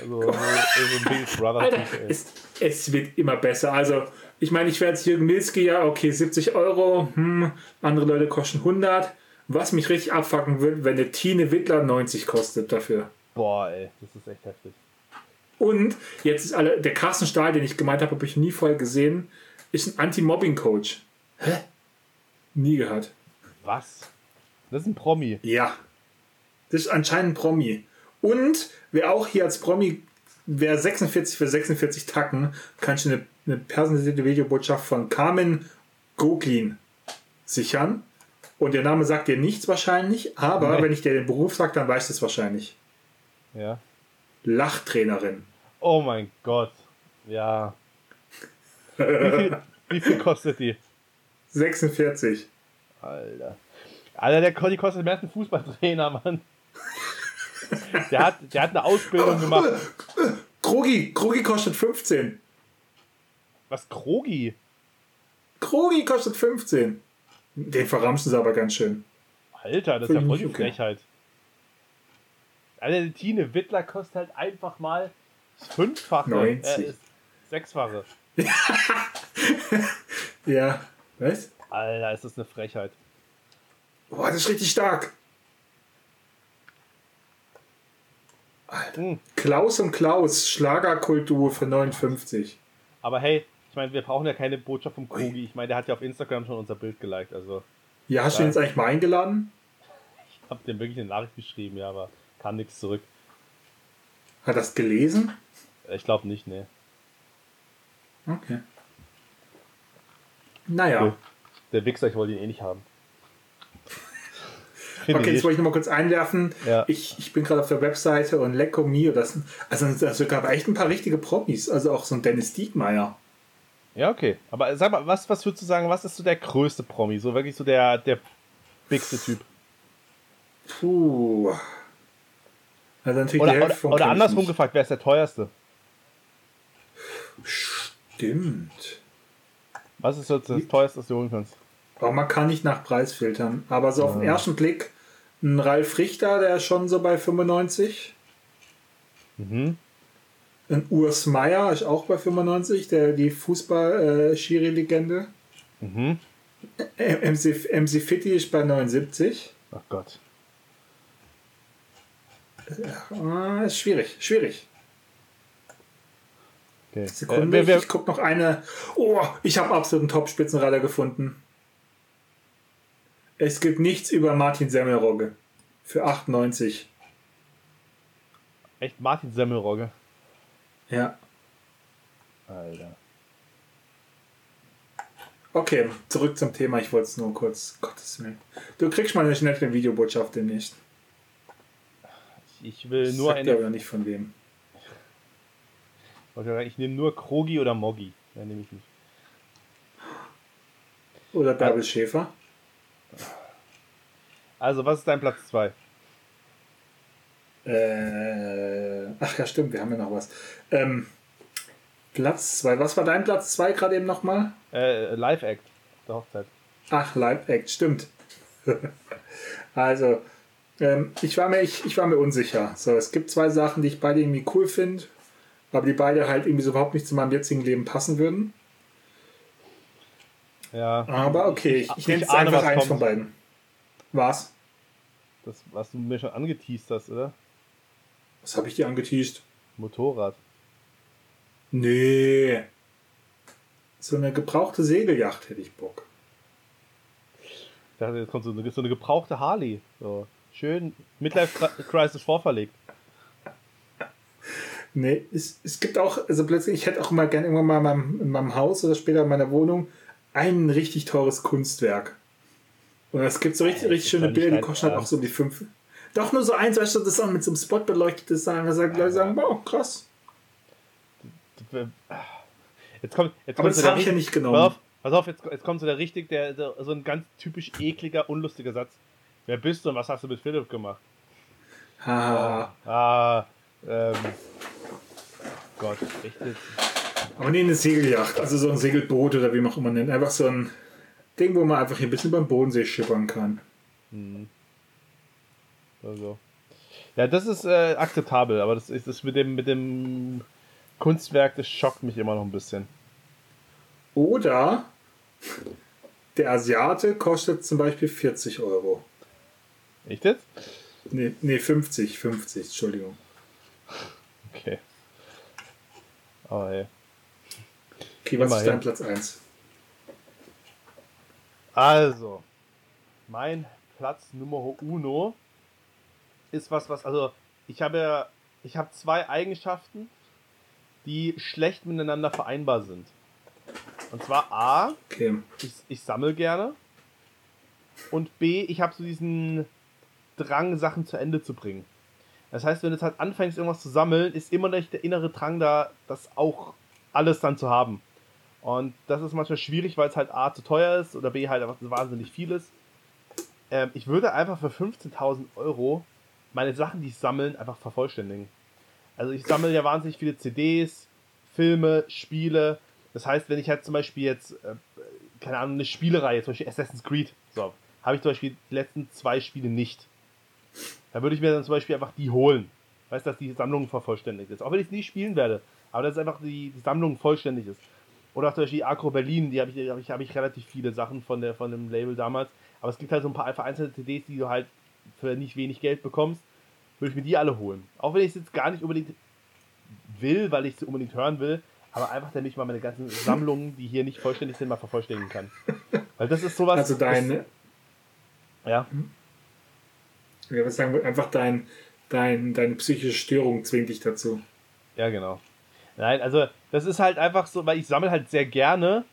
Also, so ein Big Brother Alter, es, es, wird immer besser. Also, ich meine, ich werde jetzt Jürgen Milski, ja, okay, 70 Euro, hm, andere Leute kosten 100. Was mich richtig abfacken wird, wenn eine Tine Wittler 90 kostet dafür. Boah, ey, das ist echt heftig. Und jetzt ist alle, der Carsten Stahl, den ich gemeint habe, habe ich nie vorher gesehen, ist ein Anti-Mobbing-Coach. Hä? Nie gehört. Was? Das ist ein Promi. Ja. Das ist anscheinend ein Promi. Und wer auch hier als Promi, wer 46 für 46 Tacken, kann ich eine, eine personalisierte Videobotschaft von Carmen Goglin sichern. Und der Name sagt dir nichts wahrscheinlich, aber nee. wenn ich dir den Beruf sage, dann weißt du es wahrscheinlich. Ja. Lachtrainerin. Oh mein Gott. Ja. Wie viel, wie viel kostet die? 46. Alter. Alter, der die kostet mehr als ein Fußballtrainer, Mann. Der hat, der hat eine Ausbildung gemacht. Krogi, Krogi kostet 15. Was, Krogi? Krogi kostet 15. Den verramschen sie aber ganz schön. Alter, das ist ja voll die. Frechheit. Alter, die Tine Wittler kostet halt einfach mal das Fünffache. 90. Äh, Sechsfache. Ja. Was? Alter, ist das eine Frechheit. Boah, das ist richtig stark. Alter. Hm. Klaus und Klaus, Schlagerkultur für 59. Aber hey, ich meine, wir brauchen ja keine Botschaft vom Kogi. Ich meine, der hat ja auf Instagram schon unser Bild geliked. Also, Ja, hast du ihn jetzt eigentlich mal eingeladen? ich habe dem wirklich eine Nachricht geschrieben, ja, aber kam nichts zurück. Hat das gelesen? Ich glaube nicht, ne. Okay. Naja. Cool. Der Wichser, ich wollte ihn eh nicht haben. Okay, jetzt wollte ich nochmal kurz einwerfen. Ja. Ich, ich bin gerade auf der Webseite und Lecco Mio, das, also es gab echt ein paar richtige Promis. Also auch so ein Dennis Diekmeyer. Ja, okay. Aber sag mal, was, was würdest du sagen, was ist so der größte Promi? So wirklich so der, der bigste Typ. Puh. Also natürlich die Oder, Hälfte oder, oder andersrum gefragt, wer ist der teuerste? Stimmt. Was ist jetzt das teuerste, was du holen kannst? Aber man kann nicht nach Preis filtern. Aber so auf den ersten Blick, ein Ralf Richter, der ist schon so bei 95. Mhm. Ein Urs Meier ist auch bei 95, der die Fußball-Schiri-Legende. Mhm. MC, MC Fitti ist bei 79. Ach Gott. Ah, ist schwierig, schwierig. Okay. Sekunde, Äh, wer, wer, ich guck noch eine. Oh, ich habe absolut einen Top-Spitzenreiter gefunden. Es gibt nichts über Martin Semmelrogge. Für 98. echt Martin Semmelrogge. Ja. Alter. Okay, zurück zum Thema. Ich wollte es nur kurz. Gottes Willen. Du kriegst mal eine schnelle Videobotschaft demnächst. Ich will Ich nur eine. aber nicht von wem. Ich nehme nur Krogi oder Moggi. Ja, nehme ich nicht. Oder Bärbel Schäfer. Also, was ist dein Platz 2? Äh, ach ja, stimmt, wir haben ja noch was. Ähm, Platz 2. Was war dein Platz 2 gerade eben nochmal? Äh, Live-Act. Der Hochzeit. Ach, Live Act, stimmt. also, ähm, ich, war mir, ich, ich war mir unsicher. So, es gibt zwei Sachen, die ich beide irgendwie cool finde, aber die beide halt irgendwie so überhaupt nicht zu meinem jetzigen Leben passen würden. Ja. Aber okay, ich, ich Ich nenne jetzt ahne, einfach was eins kommt. von beiden. Was? Das, was du mir schon angeteased hast, oder? Was habe ich dir angeteased? Motorrad. Nee. So eine gebrauchte Segelyacht hätte ich Bock. Ich dachte, jetzt kommt so eine, so eine gebrauchte Harley. So. Schön Midlife Crisis vorverlegt. Nee, es, es gibt auch, also plötzlich, ich hätte auch mal gerne irgendwann mal in meinem, in meinem Haus oder später in meiner Wohnung ein richtig teures Kunstwerk. Und es gibt so richtig, Ey, richtig ist schöne Bilder, die kosten halt auch so die fünf. Doch nur so eins, weißt du, das dann mit so einem Spot beleuchtet ist, dann sagen Leute sagen, wow, krass. Jetzt kommt, jetzt Aber kommt das so habe ich ja richtig- nicht genommen. Pass auf, pass auf jetzt, jetzt kommt so der richtig, der, der, so ein ganz typisch ekliger, unlustiger Satz. Wer bist du und was hast du mit Philipp gemacht? Haha. Ah, ähm. Gott, echt jetzt? Aber nee, eine Segelyacht, also so ein Segelboot oder wie man auch immer nennt. Einfach so ein Ding, wo man einfach hier ein bisschen beim Bodensee schippern kann. Also. Ja, das ist äh, akzeptabel, aber das ist das mit dem, mit dem Kunstwerk, das schockt mich immer noch ein bisschen. Oder der Asiate kostet zum Beispiel 40 Euro. Echt jetzt? Nee, nee 50, 50, Entschuldigung. Okay. Oh, ey. Okay, was ist Immerhin. dein Platz 1? Also, mein Platz Nummer uno ist was, was, also, ich habe, ich habe zwei Eigenschaften, die schlecht miteinander vereinbar sind. Und zwar A, Okay. ich, ich sammle gerne. Und B, ich habe so diesen Drang, Sachen zu Ende zu bringen. Das heißt, wenn du jetzt halt anfängst, irgendwas zu sammeln, ist immer noch der innere Drang da, das auch alles dann zu haben. Und das ist manchmal schwierig, weil es halt A zu teuer ist oder B halt einfach wahnsinnig viel ist. Ähm, ich würde einfach für 15.000 Euro meine Sachen, die ich sammeln, einfach vervollständigen. Also ich sammle ja wahnsinnig viele CDs, Filme, Spiele. Das heißt, wenn ich halt zum Beispiel jetzt äh, keine Ahnung, eine Spielereihe, zum Beispiel Assassin's Creed. So, habe ich zum Beispiel die letzten zwei Spiele nicht. Da würde ich mir dann zum Beispiel einfach die holen. Weißt du, dass die Sammlung vervollständigt ist. Auch wenn ich es nie spielen werde. Aber dass einfach die, die Sammlung vollständig ist. Oder auch zum Beispiel Agro Berlin, die habe ich, hab ich, hab ich relativ viele Sachen von, der, von dem Label damals. Aber es gibt halt so ein paar vereinzelte CDs, die du halt für nicht wenig Geld bekommst. Würde ich mir die alle holen. Auch wenn ich es jetzt gar nicht unbedingt will, weil ich sie unbedingt hören will. Aber einfach, damit ich mal meine ganzen Sammlungen, die hier nicht vollständig sind, mal vervollständigen kann. Weil das ist sowas. Also deine. Ja. Ich würde sagen, einfach dein, dein, deine psychische Störung zwingt dich dazu. Ja, genau. Nein, also das ist halt einfach so, weil ich sammle halt sehr gerne,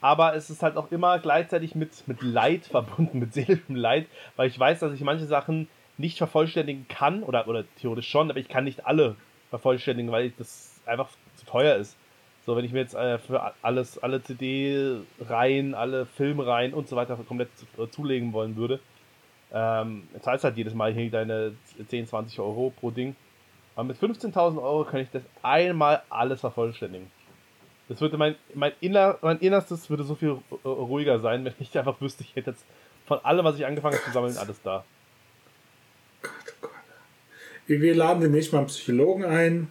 aber es ist halt auch immer gleichzeitig mit, mit Leid verbunden, mit seelischem Leid, weil ich weiß, dass ich manche Sachen nicht vervollständigen kann, oder, oder theoretisch schon, aber ich kann nicht alle vervollständigen, weil das einfach zu teuer ist. So, wenn ich mir jetzt äh, für alles, alle CD-Reihen, alle Filmreihen und so weiter komplett zu, äh, zulegen wollen würde, ähm, zahlst halt jedes Mal hier deine 10, 20 Euro pro Ding. Aber mit 15.000 Euro kann ich das einmal alles vervollständigen. Das würde mein, mein, Inner, mein Innerstes würde so viel ruhiger sein, wenn ich einfach wüsste, ich hätte jetzt von allem, was ich angefangen habe zu sammeln, alles da. Gott, oh Gott. Wir laden den nächsten Mal einen Psychologen ein.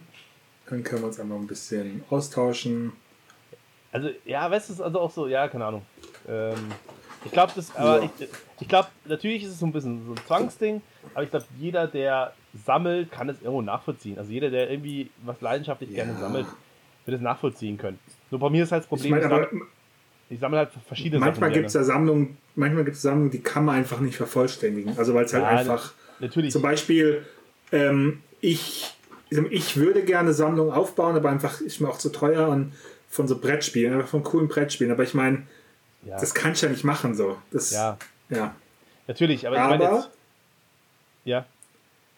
Dann können wir uns einmal ein bisschen austauschen. Also, ja, weißt du, also auch so, ja, keine Ahnung. Ähm, ich glaube, das, aber ja. ich, ich glaube, natürlich ist es so ein bisschen so ein Zwangsding, aber ich glaube, jeder, der sammelt, kann es irgendwo nachvollziehen. Also jeder, der irgendwie was leidenschaftlich ja. gerne sammelt, wird es nachvollziehen können. Nur bei mir ist halt das Problem, ich, mein, ich, sammle, halt verschiedene manchmal Sachen. Gibt's Sammlungen, manchmal gibt es Sammlungen, die kann man einfach nicht vervollständigen. Also weil es halt ja, einfach. Natürlich. Zum Beispiel, ähm, ich, ich würde gerne Sammlungen aufbauen, aber einfach ist mir auch zu teuer und von so Brettspielen, einfach von coolen Brettspielen. Aber ich meine, ja. das kann ich ja nicht machen so. Das, ja. ja. Natürlich, aber, aber ich meine ja.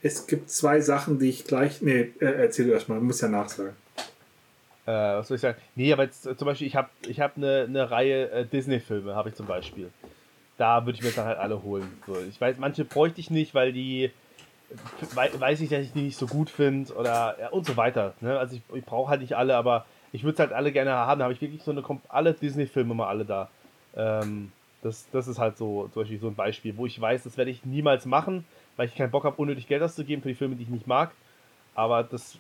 Es gibt zwei Sachen, die ich gleich. Nee, äh, erzähl du erstmal, muss ja nachsagen. Äh, was soll ich sagen? Nee, aber jetzt äh, zum Beispiel, ich habe ich hab eine, eine Reihe äh, Disney-Filme, habe ich zum Beispiel. Da würde ich mir dann halt alle holen. So, ich weiß, manche bräuchte ich nicht, weil die weiß ich, dass ich die nicht so gut finde oder ja, und so weiter. Ne? Also ich, ich brauche halt nicht alle, aber ich würde es halt alle gerne haben. Da habe ich wirklich so eine alle Disney-Filme mal alle da. Ähm, das, das ist halt so zum Beispiel so ein Beispiel, wo ich weiß, das werde ich niemals machen, weil ich keinen Bock habe, unnötig Geld auszugeben für die Filme, die ich nicht mag. Aber das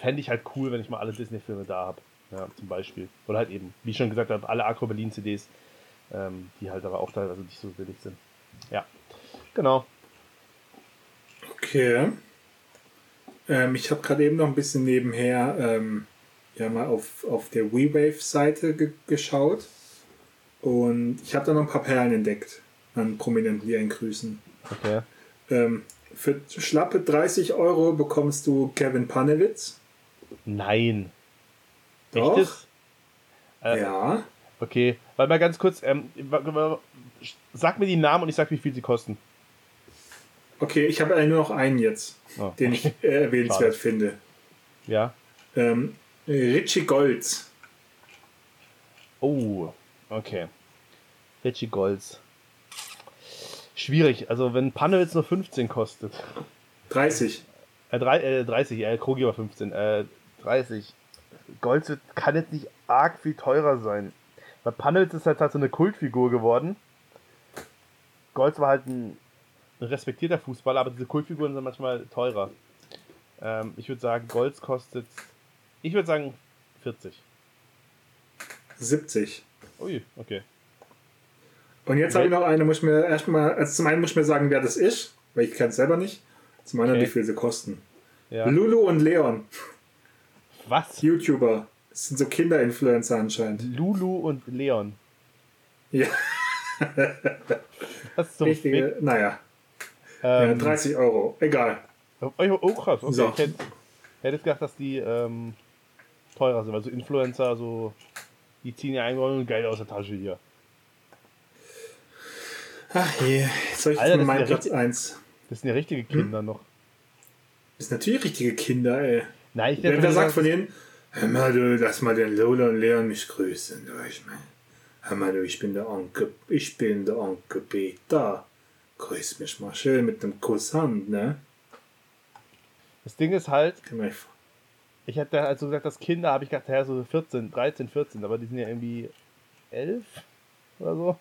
fände ich halt cool, wenn ich mal alle Disney-Filme da habe. Ja, zum Beispiel. Oder halt eben, wie ich schon gesagt habe, alle Acro Berlin CDs, ähm, die halt aber auch teilweise nicht so billig sind. Ja, genau. Okay. Ähm, ich habe gerade eben noch ein bisschen nebenher ähm, ja mal auf, auf der WeWave-Seite ge geschaut. Und ich habe da noch ein paar Perlen entdeckt an Prominenten, die einen grüßen. Okay. Ähm, für schlappe 30 Euro bekommst du Kevin Panewitz. Nein. Doch. Echtes? Äh, ja. Okay, weil mal ganz kurz, ähm, sag mir die Namen und ich sag, wie viel sie kosten. Okay, ich habe nur noch einen jetzt, oh, den ich äh, erwähnenswert finde. Ja. Ähm, Richie Golds. Oh, okay. Richie Golds. Schwierig. Also, wenn Panewitz nur 15 kostet. 30. Äh, drei, äh 30, äh, Krogi war 15. Äh, 30. Golds kann jetzt nicht arg viel teurer sein. Weil Panewitz ist halt, halt so eine Kultfigur geworden. Golds war halt ein, respektierter Fußballer, aber diese Kultfiguren sind manchmal teurer. Ähm, ich würde sagen, Golds kostet. Ich würde sagen 40. 70. Ui, okay. Und jetzt habe ich noch eine, muss ich mir erstmal, also zum einen muss ich mir sagen, wer das ist, weil ich kann es selber nicht. Zum anderen, okay. wie viel sie kosten. Ja. Lulu und Leon. Was? YouTuber. Das sind so Kinder-Influencer anscheinend. Lulu und Leon. Ja. Was zum Richtige, Fick? naja. Ähm, ja, 30 Euro, egal. Oh, oh krass, okay. So. Ich hätte, hätte gedacht, dass die ähm, teurer sind, weil so Influencer, so, die ziehen ja eigentlich Geld aus der Tasche hier. Ach je, soll ich Alter, jetzt meinen Platz 1? Das sind ja richtige Kinder hm? noch. Das sind natürlich richtige Kinder, ey. Nein, ich Wer, wer sagt von denen, hör mal, du, lass mal den Lola und Leon mich grüßen. Du, ich mein, hör mal, du, ich bin der Onkel, ich bin der Onkel Peter. Grüß mich mal schön mit dem Kusshand, ne? Das Ding ist halt, ich hatte also gesagt, dass Kinder, habe ich gedacht, ja, so 14, 13, 14, aber die sind ja irgendwie 11 oder so.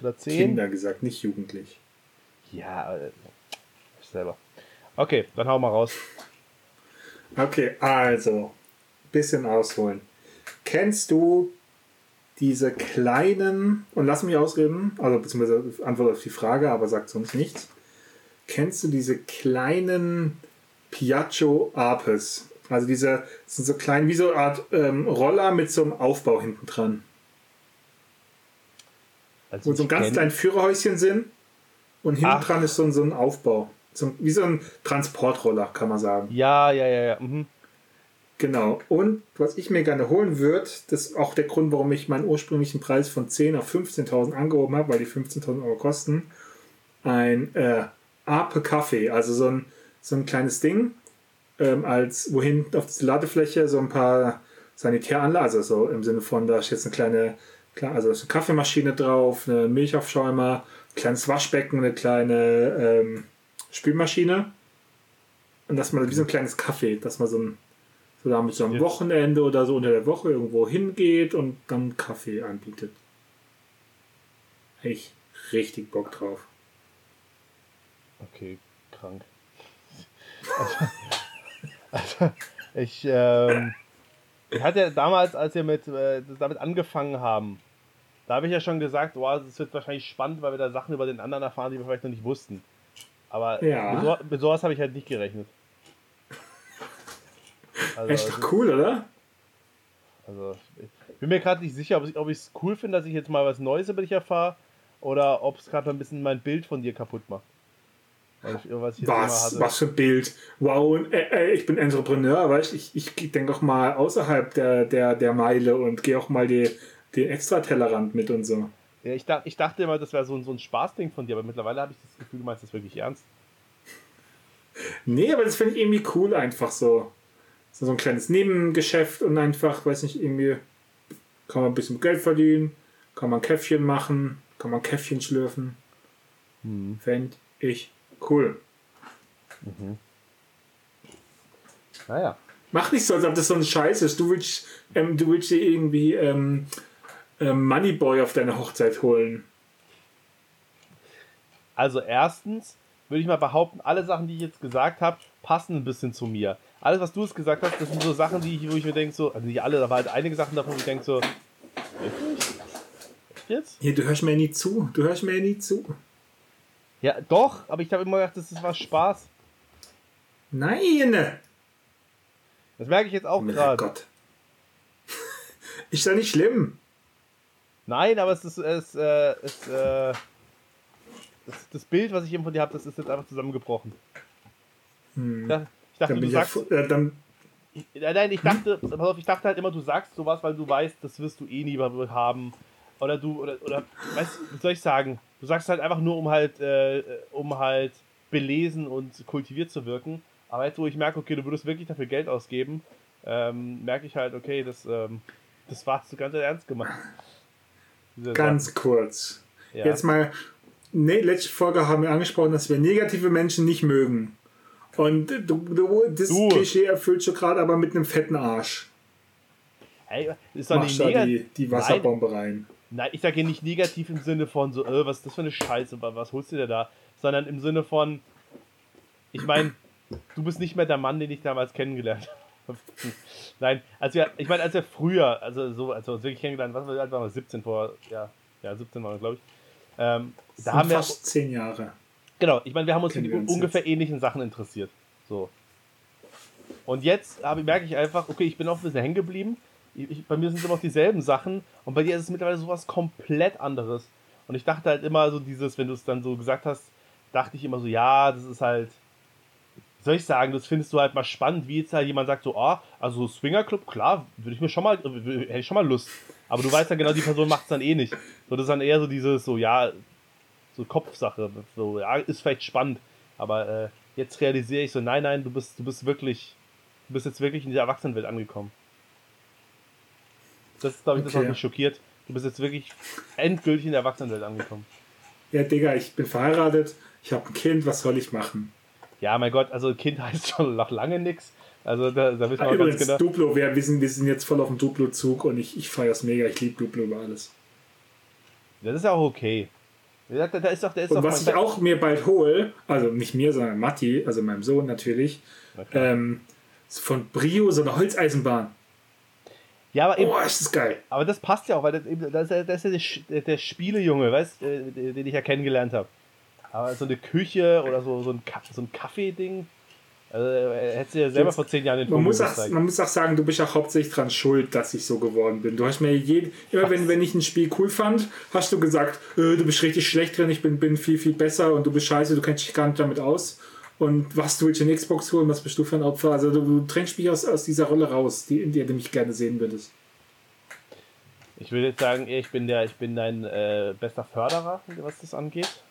Oder zehn. Kinder gesagt, nicht jugendlich. Ja, äh, selber. Okay, dann hau mal raus. Okay, also, bisschen ausholen. Kennst du diese kleinen, und lass mich ausreden, also beziehungsweise Antwort auf die Frage, aber sagt sonst nichts. Kennst du diese kleinen Piaggio Apes? Also diese sind so klein, wie so eine Art ähm, Roller mit so einem Aufbau hinten dran. Also Wo so ein ganz kleines Führerhäuschen sind und hinten Ach. dran ist so, so ein Aufbau. So, wie so ein Transportroller, kann man sagen. Ja, ja, ja, ja. Mhm. Genau. Und was ich mir gerne holen würde, das ist auch der Grund, warum ich meinen ursprünglichen Preis von 10 auf 15.000 angehoben habe, weil die 15.000 Euro kosten. Ein äh, Ape Kaffee, also so ein, so ein kleines Ding, ähm, als wohin auf die Ladefläche so ein paar Sanitäranlagen, also so im Sinne von, da ist jetzt eine kleine, also eine Kaffeemaschine drauf, eine Milchaufschäumer, ein kleines Waschbecken, eine kleine ähm, Spülmaschine. Und dass man wie so ein kleines Kaffee, dass man so ein so damit so am ja. Wochenende oder so unter der Woche irgendwo hingeht und dann Kaffee anbietet. Ich richtig Bock drauf. Okay, krank. Also, also ich, ähm, ich hatte damals, als wir mit, äh, damit angefangen haben, da habe ich ja schon gesagt, wow, es wird wahrscheinlich spannend, weil wir da Sachen über den anderen erfahren, die wir vielleicht noch nicht wussten. Aber ja. mit, so, mit sowas habe ich halt nicht gerechnet. Also, Echt doch cool, oder? Also, ich bin mir gerade nicht sicher, ob ich es cool finde, dass ich jetzt mal was Neues über dich erfahre oder ob es gerade ein bisschen mein Bild von dir kaputt macht. Was, was, was, für ein Bild. Wow, äh, äh, ich bin Entrepreneur, weißt ich, ich, ich denke auch mal außerhalb der, der, der Meile und gehe auch mal die, den Extratellerrand mit und so. Ja, ich, dach, ich dachte immer, das wäre so, so ein Spaßding von dir, aber mittlerweile habe ich das Gefühl, du meinst das wirklich ernst. Nee, aber das finde ich irgendwie cool, einfach so so ein kleines Nebengeschäft und einfach, weiß nicht, irgendwie kann man ein bisschen Geld verdienen, kann man Käffchen machen, kann man Käffchen schlürfen. Mhm. Fände ich cool. Mhm. Naja. Mach nicht so, als ob das so ein Scheiß ist. Du willst, ähm, du willst dir irgendwie ähm, Moneyboy auf deine Hochzeit holen. Also erstens würde ich mal behaupten, alle Sachen, die ich jetzt gesagt habe, passen ein bisschen zu mir alles, was du es gesagt hast, das sind so Sachen, die ich, wo ich mir denke, so, also nicht alle, aber halt einige Sachen davon, wo ich denke, so? Jetzt? Hier, du hörst mir nie zu. Du hörst mir nie zu. Ja, doch, aber ich habe immer gedacht, das ist was Spaß. Nein! Das merke ich jetzt auch gerade. Gott. ist ja nicht schlimm. Nein, aber es ist, es, äh, es, äh, das, das Bild, was ich eben von dir habe, das ist jetzt einfach zusammengebrochen. Hm. Ja, ich dachte, du sagst. Ja, dann Nein, ich dachte, pass auf, ich dachte halt immer, du sagst sowas, weil du weißt, das wirst du eh nie haben. Oder du, oder, oder, weißt was soll ich sagen? Du sagst halt einfach nur, um halt, äh, um halt belesen und kultiviert zu wirken. Aber jetzt, wo ich merke, okay, du würdest wirklich dafür Geld ausgeben, ähm, merke ich halt, okay, das, ähm, das warst du ganz ernst gemacht. Ganz Sachen. kurz. Ja. Jetzt mal, ne, letzte Folge haben wir angesprochen, dass wir negative Menschen nicht mögen. Und du, du das du. Klischee erfüllt schon gerade aber mit einem fetten Arsch. Ey, ist doch nicht negativ. Die, die Wasserbombe rein. Nein, ich sage nicht negativ im Sinne von so, äh, was ist das für eine Scheiße, was holst du dir da? Sondern im Sinne von, ich meine, du bist nicht mehr der Mann, den ich damals kennengelernt habe. Nein, als wir, ich meine, als wir früher, also so, als wir uns wirklich kennengelernt was war, waren wir 17 vor, ja, ja, 17 waren wir, glaube ich. Ähm, da haben fast wir, 10 Jahre. Genau, ich meine, wir haben uns für die ungefähr jetzt. ähnlichen Sachen interessiert. So. Und jetzt habe, merke ich einfach, okay, ich bin auch ein bisschen hängen geblieben. Ich, bei mir sind es immer noch dieselben Sachen und bei dir ist es mittlerweile sowas komplett anderes. Und ich dachte halt immer so dieses, wenn du es dann so gesagt hast, dachte ich immer so, ja, das ist halt, soll ich sagen, das findest du halt mal spannend, wie jetzt halt jemand sagt so, ah, oh, also Swinger Club, klar, würde ich mir schon mal, hätte ich schon mal Lust. Aber du weißt ja genau, die Person macht es dann eh nicht. So, das ist dann eher so dieses, so, ja, so Kopfsache. So, ja, ist vielleicht spannend, aber äh, jetzt realisiere ich so, nein, nein, du bist, du bist wirklich, du bist jetzt wirklich in dieser Erwachsenenwelt angekommen. Das ist, glaube ich, okay. das, was mich schockiert. Du bist jetzt wirklich endgültig in der Erwachsenenwelt angekommen. Ja, Digga, ich bin verheiratet, ich habe ein Kind, was soll ich machen? Ja, mein Gott, also Kind heißt schon noch lange nichts. Also da, da wissen wir übrigens, ganz genau. Duplo, wir, sind, wir sind jetzt voll auf dem Duplo-Zug und ich, ich feiere es mega, ich liebe Duplo über alles. Das ist ja auch okay. Da, da ist doch, da ist Und was ich auch mir bald hole, also nicht mir, sondern Matti, also meinem Sohn natürlich, ähm, ist von Brio so eine Holzeisenbahn. ja, aber, eben, Oh, ist das geil. aber das passt ja auch, weil das, eben, das, ist, ja- der, der Spielejunge, weißt äh, den ich ja kennengelernt habe. Aber so eine Küche oder so, so ein, Ka- so ein Kaffee-Ding, also, äh, hättest du ja selber Jetzt- vor zehn Jahren den Man muss, auch, man muss auch sagen, du bist auch hauptsächlich dran schuld, dass ich so geworden bin. Du hast mir jeden, immer wenn, wenn ich ein Spiel cool fand, hast du gesagt, äh, du bist richtig schlecht drin, ich bin, bin viel, viel besser und du bist scheiße, du kennst dich gar nicht damit aus. Und was du willst in Xbox holen, was bist du für ein Opfer? Also du, du drängst mich aus, aus dieser Rolle raus, die, in der du mich gerne sehen würdest. Ich würde jetzt sagen, ich bin der, ich bin dein äh, bester Förderer, was das angeht.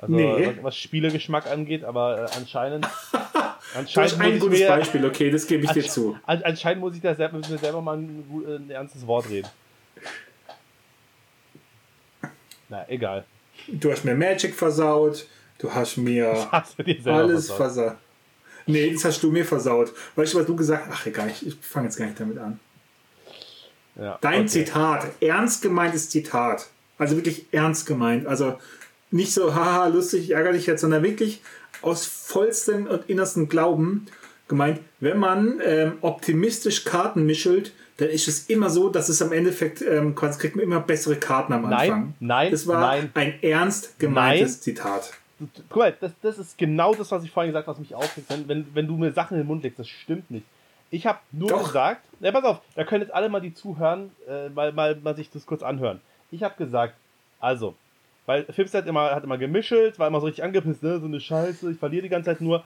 Also Nee. was, was Spielegeschmack angeht, aber äh, anscheinend. Anscheinend hast ein muss gutes ich mir, Beispiel, okay, das gebe ich dir zu. an, anscheinend muss ich da selber, wir selber mal ein, äh, ein ernstes Wort reden. Na, egal. Du hast mir Magic versaut, du hast mir Hast du alles versaut. versaut. Nee, das hast du mir versaut. Weißt du, was du gesagt hast? Ach, egal, ich, ich fange jetzt gar nicht damit an. Ja, Dein okay. Zitat, ernst gemeintes Zitat. Also wirklich ernst gemeint. Also nicht so, haha, lustig, ich ärgere dich jetzt, sondern wirklich aus vollstem und innerstem Glauben gemeint, wenn man ähm, optimistisch Karten mischelt, dann ist es immer so, dass es am Endeffekt, ähm, quasi kriegt man immer bessere Karten am Nein, Anfang. nein, Das war nein. ein ernst gemeintes Nein. Zitat. Guck mal, das, das ist genau das, was ich vorhin gesagt habe, was mich aufregt. Wenn, wenn, wenn du mir Sachen in den Mund legst, das stimmt nicht. Ich habe nur Doch. gesagt, ja, pass auf, da können jetzt alle mal die zuhören, äh, mal, mal, mal sich das kurz anhören. Ich habe gesagt, also, weil Fips hat immer, hat immer gemischelt, war immer so richtig angepisst, ne, so eine Scheiße, ich verliere die ganze Zeit nur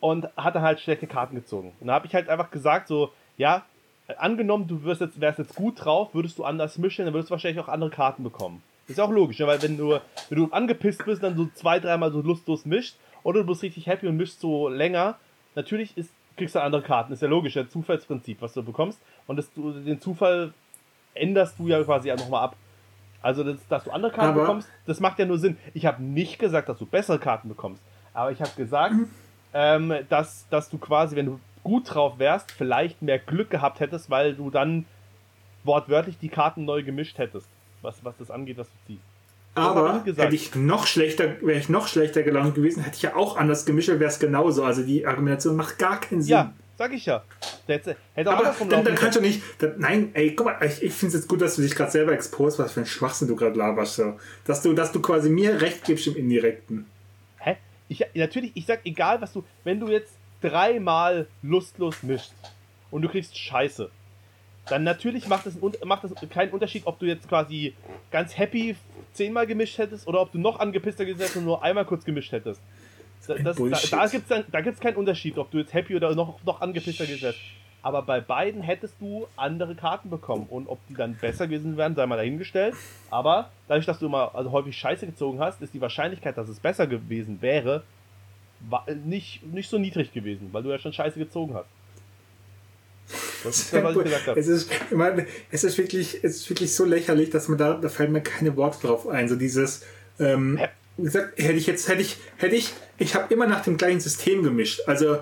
und hatte halt schlechte Karten gezogen. Und da habe ich halt einfach gesagt, so, ja, angenommen, du wirst jetzt, wärst jetzt gut drauf, würdest du anders mischen, dann würdest du wahrscheinlich auch andere Karten bekommen. Ist ja auch logisch, ne? weil wenn du, wenn du angepisst bist, dann so zwei, dreimal so lustlos mischt, oder du bist richtig happy und mischst so länger, natürlich ist, kriegst du andere Karten. Ist ja logisch, der Zufallsprinzip, was du bekommst. Und das, den Zufall änderst du ja quasi nochmal ab. Also, das, dass du andere Karten Aber- bekommst, das macht ja nur Sinn. Ich habe nicht gesagt, dass du bessere Karten bekommst. Aber ich habe gesagt, Mhm. ähm, dass, dass du quasi, wenn du gut drauf wärst, vielleicht mehr Glück gehabt hättest, weil du dann wortwörtlich die Karten neu gemischt hättest. Was, was das angeht, was du ziehst. Aber hätte ich noch schlechter, wäre ich noch schlechter gelaunt gewesen, hätte ich ja auch anders gemischt, wäre es genauso. Also die Argumentation macht gar keinen Sinn. Ja, sag ich ja. Hätte, hätte auch Aber dann, dann kannst du nicht. Dann, nein, ey, guck mal, ich, ich finde es jetzt gut, dass du dich gerade selber exposed, was für ein Schwachsinn du gerade laberst. So. Dass, du, dass du quasi mir recht gibst im Indirekten. Hä? Ich, natürlich, ich sag, egal was du, wenn du jetzt dreimal lustlos mischst und du kriegst Scheiße, dann natürlich macht es, macht es keinen Unterschied, ob du jetzt quasi ganz happy zehnmal gemischt hättest oder ob du noch angepisster hättest und nur einmal kurz gemischt hättest. Das, da, Bullshit. da gibt es da gibt's keinen Unterschied, ob du jetzt happy oder noch, noch angepisster wärst. Aber bei beiden hättest du andere Karten bekommen. Und ob die dann besser gewesen wären, sei mal dahingestellt. Aber dadurch, dass du immer also häufig Scheiße gezogen hast, ist die Wahrscheinlichkeit, dass es besser gewesen wäre, nicht, nicht so niedrig gewesen, weil du ja schon Scheiße gezogen hast. Das ist ja, was ich gesagt habe. Es ist, ich meine, es ist wirklich, es ist wirklich so lächerlich, dass man da, da fallen mir keine Worte drauf ein. So dieses, ähm, wie gesagt, hätte ich jetzt, hätte ich, hätte ich, ich habe immer nach dem gleichen System gemischt. Also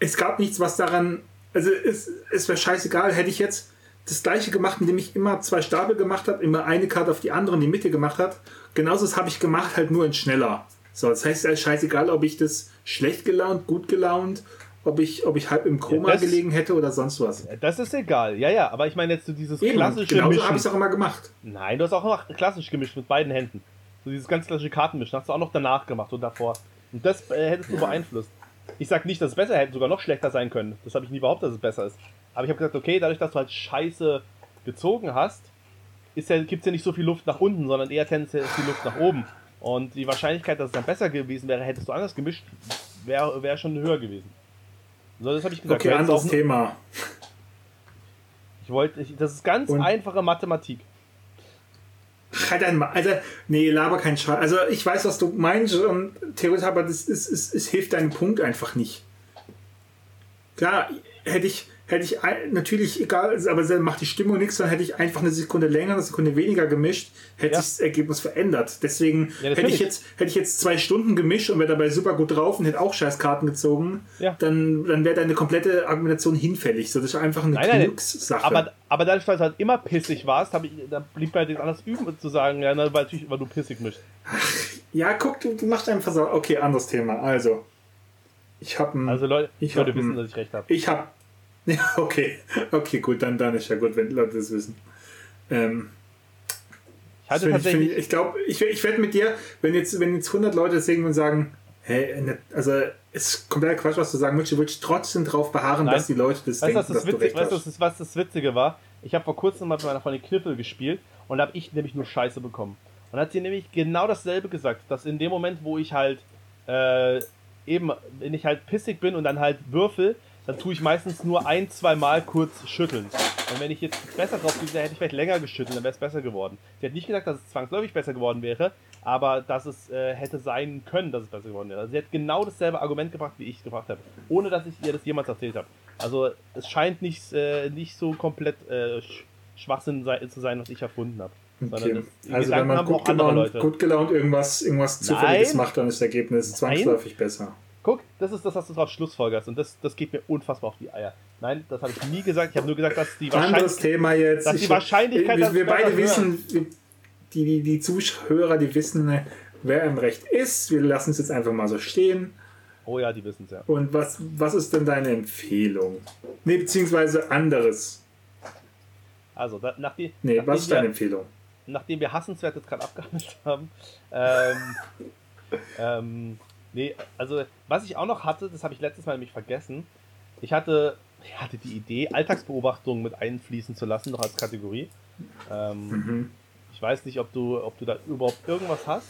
es gab nichts, was daran, also es, es wäre scheißegal, hätte ich jetzt das gleiche gemacht, indem ich immer zwei Stapel gemacht habe, immer eine Karte auf die andere in die Mitte gemacht habe. Genauso das habe ich gemacht, halt nur in schneller. So, das heißt, es ist scheißegal, ob ich das schlecht gelaunt, gut gelaunt, ob ich, ob ich halb im Koma Ja, das- gelegen hätte oder sonst was. Das ist egal, ja, ja, aber ich meine jetzt so dieses Eben, klassische genauso Mischen. habe ich es auch immer gemacht. Nein, du hast auch noch klassisch gemischt mit beiden Händen. So dieses ganz klassische Kartenmischen hast du auch noch danach gemacht und davor. Und das äh, hättest du beeinflusst. Ich sag nicht, dass es besser hätte, sogar noch schlechter sein können. Das habe ich nie behauptet, dass es besser ist. Aber ich habe gesagt, okay, dadurch, dass du halt Scheiße gezogen hast, ist ja, gibt es ja nicht so viel Luft nach unten, sondern eher tendenziell ist die Luft nach oben. Und die Wahrscheinlichkeit, dass es dann besser gewesen wäre, hättest du anders gemischt, wäre wär schon höher gewesen. So, das habe ich gesagt. Okay, anderes Thema. Ich wollte, das ist ganz Und- einfache Mathematik. Halt einmal, Alter, nee, laber kein Scheiß. Also ich weiß, was du meinst und theoretisch, aber das ist, ist, es hilft deinem Punkt einfach nicht. Klar, hätte ich, hätte ich natürlich egal, aber dann macht die Stimmung nichts, dann hätte ich einfach eine Sekunde länger, eine Sekunde weniger gemischt, hätte Ja. sich das Ergebnis verändert. Deswegen Ja, hätte ich jetzt hätte ich jetzt zwei Stunden gemischt und wäre dabei super gut drauf und hätte auch Scheißkarten gezogen, Ja. dann, dann wäre deine komplette Argumentation hinfällig. So, das ist einfach eine Nein, nein, Glückssache. Aber, aber dadurch, dass du halt immer pissig warst, ich, da blieb mir halt nichts anderes üben, zu sagen, ja, weil natürlich, weil du pissig mischst. ja, guck, du, du machst einfach so. Okay, anderes Thema. Also, ich habe ein. Also Leute, Ich Leute hab wissen, dass ich recht habe. Ich hab. Ja, okay. Okay, gut, dann, dann ist ja gut, wenn Leute das wissen. Ähm, Ich hatte tatsächlich, ich ich glaube, ich, ich wette mit dir, wenn jetzt, wenn jetzt 100 Leute singen und sagen, hey, ne- also ist kompletter Quatsch, was du sagen willst, du willst trotzdem drauf beharren, Nein. dass die Leute das weißt denken, was das, dass du Witzige, recht weißt, du, hast. was, das, Witzige war? Ich habe vor kurzem mal mit meiner Freundin Kniffel gespielt und da habe ich nämlich nur Scheiße bekommen. Und hat sie nämlich genau dasselbe gesagt, dass in dem Moment, wo ich halt äh, eben, wenn ich halt pissig bin und dann halt würfel, dann tue ich meistens nur ein, zwei Mal kurz schütteln. Und wenn ich jetzt besser drauf gewesen wäre, hätte ich vielleicht länger geschüttelt, dann wäre es besser geworden. Sie hat nicht gesagt, dass es zwangsläufig besser geworden wäre, aber dass es äh, hätte sein können, dass es besser geworden wäre. Also sie hat genau dasselbe Argument gebracht, wie ich gebracht habe, ohne dass ich ihr das jemals erzählt habe. Also es scheint nicht, äh, nicht so komplett äh, Sch Schwachsinn zu sein, was ich erfunden habe. Okay. das, Also wenn Gedanken man haben gut gelaunt, gut gelaunt irgendwas, irgendwas Zufälliges Nein. macht, dann ist das Ergebnis zwangsläufig besser. Guck, das ist das, was du drauf schlussfolgerst und das, das geht mir unfassbar auf die Eier. Nein, das habe ich nie gesagt. Ich habe nur gesagt, dass die Anderes Wahrscheinlichkeit... Thema jetzt. dass die Ich- Wahrscheinlichkeit, wir, dass wir besser beide wissen, wir- die, die, die Zuhörer, die wissen, wer im Recht ist. Wir lassen es jetzt einfach mal so stehen. Oh ja, die wissen es ja. Und was, was ist denn deine Empfehlung? Nee, beziehungsweise anderes. Also, da, nachdem, Nee, nachdem, was ist deine wir, Empfehlung? nachdem wir Hassenswertes gerade abgehandelt haben, ähm, ähm, nee, also, was ich auch noch hatte, das habe ich letztes Mal nämlich vergessen. Ich hatte, ich hatte die Idee, Alltagsbeobachtungen mit einfließen zu lassen, noch als Kategorie. Ähm, Mhm. Ich weiß nicht, ob du, ob du da überhaupt irgendwas hast.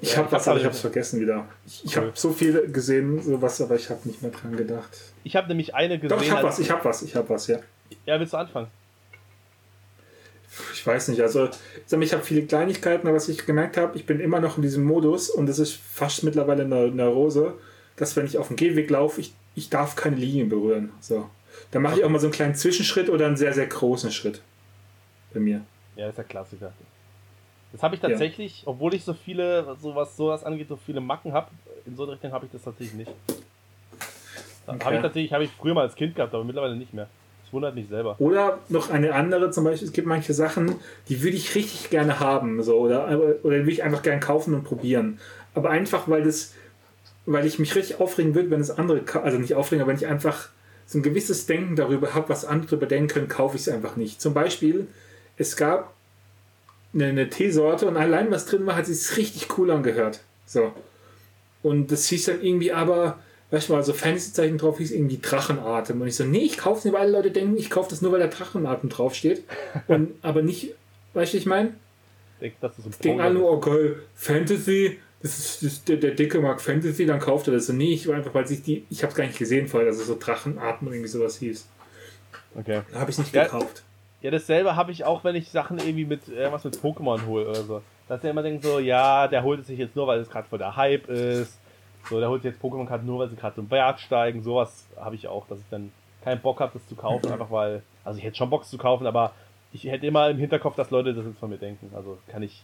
Ich habe ich was, aber ich habe es vergessen wieder. Ich, ich habe so viel gesehen, sowas, aber ich habe nicht mehr dran gedacht. Ich habe nämlich eine gesehen. Doch, ich habe was, ich habe was, ich habe was, ja. Ja, willst du anfangen? Ich weiß nicht, also ich habe viele Kleinigkeiten, aber was ich gemerkt habe, ich bin immer noch in diesem Modus und das ist fast mittlerweile eine Neurose, dass wenn ich auf dem Gehweg laufe, ich, ich darf keine Linien berühren. So. Da mache ich auch mal so einen kleinen Zwischenschritt oder einen sehr, sehr großen Schritt. Bei mir. Ja, ist der Klassiker. Das habe ich tatsächlich, obwohl ich so viele, so was sowas angeht, so viele Macken habe, in so eine Richtung habe ich das tatsächlich nicht. Okay. Habe ich tatsächlich, habe ich früher mal als Kind gehabt, aber mittlerweile nicht mehr. Das wundert mich selber. Oder noch eine andere, zum Beispiel, es gibt manche Sachen, die würde ich richtig gerne haben, so, oder, oder die würde ich einfach gerne kaufen und probieren. Aber einfach, weil das, weil ich mich richtig aufregen würde, wenn das andere, also nicht aufregen, aber wenn ich einfach so ein gewisses Denken darüber habe, was andere darüber denken können, kaufe ich es einfach nicht. Zum Beispiel, es gab eine, eine Teesorte und allein was drin war, hat sich richtig cool angehört. So. Und das hieß dann irgendwie aber, weißt du mal, so Fantasy-Zeichen drauf hieß irgendwie Drachenatem. Und ich so, nee, ich kaufe es nicht, weil alle Leute denken, ich kaufe das nur, weil der Drachenatem draufsteht. Und, aber nicht, weißt du, ich meine? Ich das ist so ein Denken alle nur, okay, Fantasy, das ist, das, der, der Dicke mag Fantasy, dann kauft er das. Und nee, ich war einfach, weil sich die, ich habe es gar nicht gesehen vorher, dass es so Drachenatem oder irgendwie sowas hieß. Okay. Da habe ich nicht Ja. gekauft. Ja, dasselbe habe ich auch, wenn ich Sachen irgendwie mit äh, was mit Pokémon hole oder so. Dass der immer denkt so, ja, der holt es sich jetzt nur, weil es gerade voll der Hype ist. So, der holt jetzt Pokémon-Karten nur, weil sie gerade zum Berg steigen. Sowas habe ich auch, dass ich dann keinen Bock habe, das zu kaufen, einfach weil. Also ich hätte schon Bock zu kaufen, aber ich hätte immer im Hinterkopf, dass Leute das jetzt von mir denken. Also kann ich,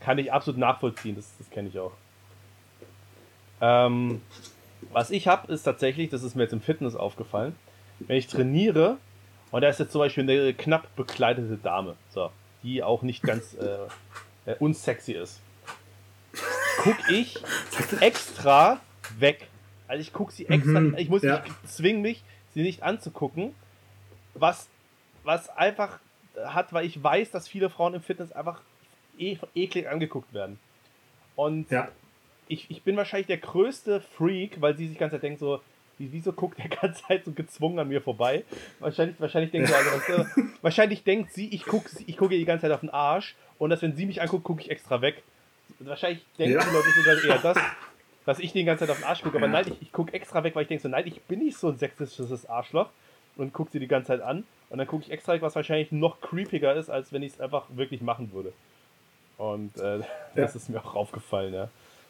kann ich absolut nachvollziehen, das, das kenne ich auch. Ähm, was ich habe, ist tatsächlich, das ist mir jetzt im Fitness aufgefallen, wenn ich trainiere und da ist jetzt zum Beispiel eine knapp bekleidete Dame, so, die auch nicht ganz äh, äh, unsexy ist, guck ich extra weg. Also ich guck sie extra, Mhm, ich muss, ja. ich zwing mich, sie nicht anzugucken, was, was einfach hat, weil ich weiß, dass viele Frauen im Fitness einfach e eklig angeguckt werden. Und Ja. ich, ich bin wahrscheinlich der größte Freak, weil sie sich die ganze Zeit denkt so, wie, wieso guckt der ganze Zeit so gezwungen an mir vorbei? Wahrscheinlich, wahrscheinlich denkt sie, also, wahrscheinlich denkt sie, ich gucke ich guck ihr die ganze Zeit auf den Arsch und dass wenn sie mich anguckt, gucke ich extra weg. Wahrscheinlich denken Ja. die Leute sogar eher das, dass ich die ganze Zeit auf den Arsch gucke, aber Ja. nein, ich, ich gucke extra weg, weil ich denke so, nein, ich bin nicht so ein sexistisches Arschloch und gucke sie die ganze Zeit an und dann gucke ich extra weg, was wahrscheinlich noch creepiger ist, als wenn ich es einfach wirklich machen würde. Und äh, das ist mir auch aufgefallen, ja,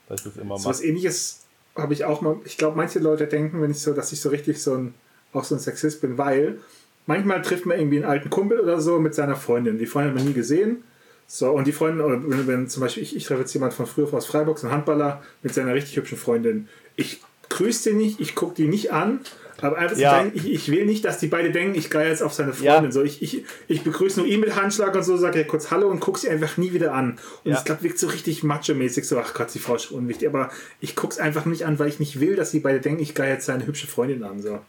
dass ich das immer So mache. was ähnliches habe ich auch mal. Ich glaube, manche Leute denken, wenn ich so, dass ich so richtig so ein auch so ein Sexist bin, weil manchmal trifft man irgendwie einen alten Kumpel oder so mit seiner Freundin. Die Freundin hat man nie gesehen. So, und die Freundin, oder wenn, wenn zum Beispiel ich, ich treffe jetzt jemand von früher aus Freiburg, so ein Handballer mit seiner richtig hübschen Freundin. Ich grüße den nicht, ich gucke die nicht an, aber einfach Ja. sagen, ich, ich will nicht, dass die beide denken, ich gehe jetzt auf seine Freundin. Ja. So, ich, ich, ich begrüße nur ihn mit Handschlag und so, sage ja kurz Hallo und gucke sie einfach nie wieder an. Und Ja. es klappt wirkt so richtig macho-mäßig, so, ach Gott, die Frau ist schon unwichtig. Aber ich gucke es einfach nicht an, weil ich nicht will, dass die beide denken, ich gehe jetzt seine hübsche Freundin an. So.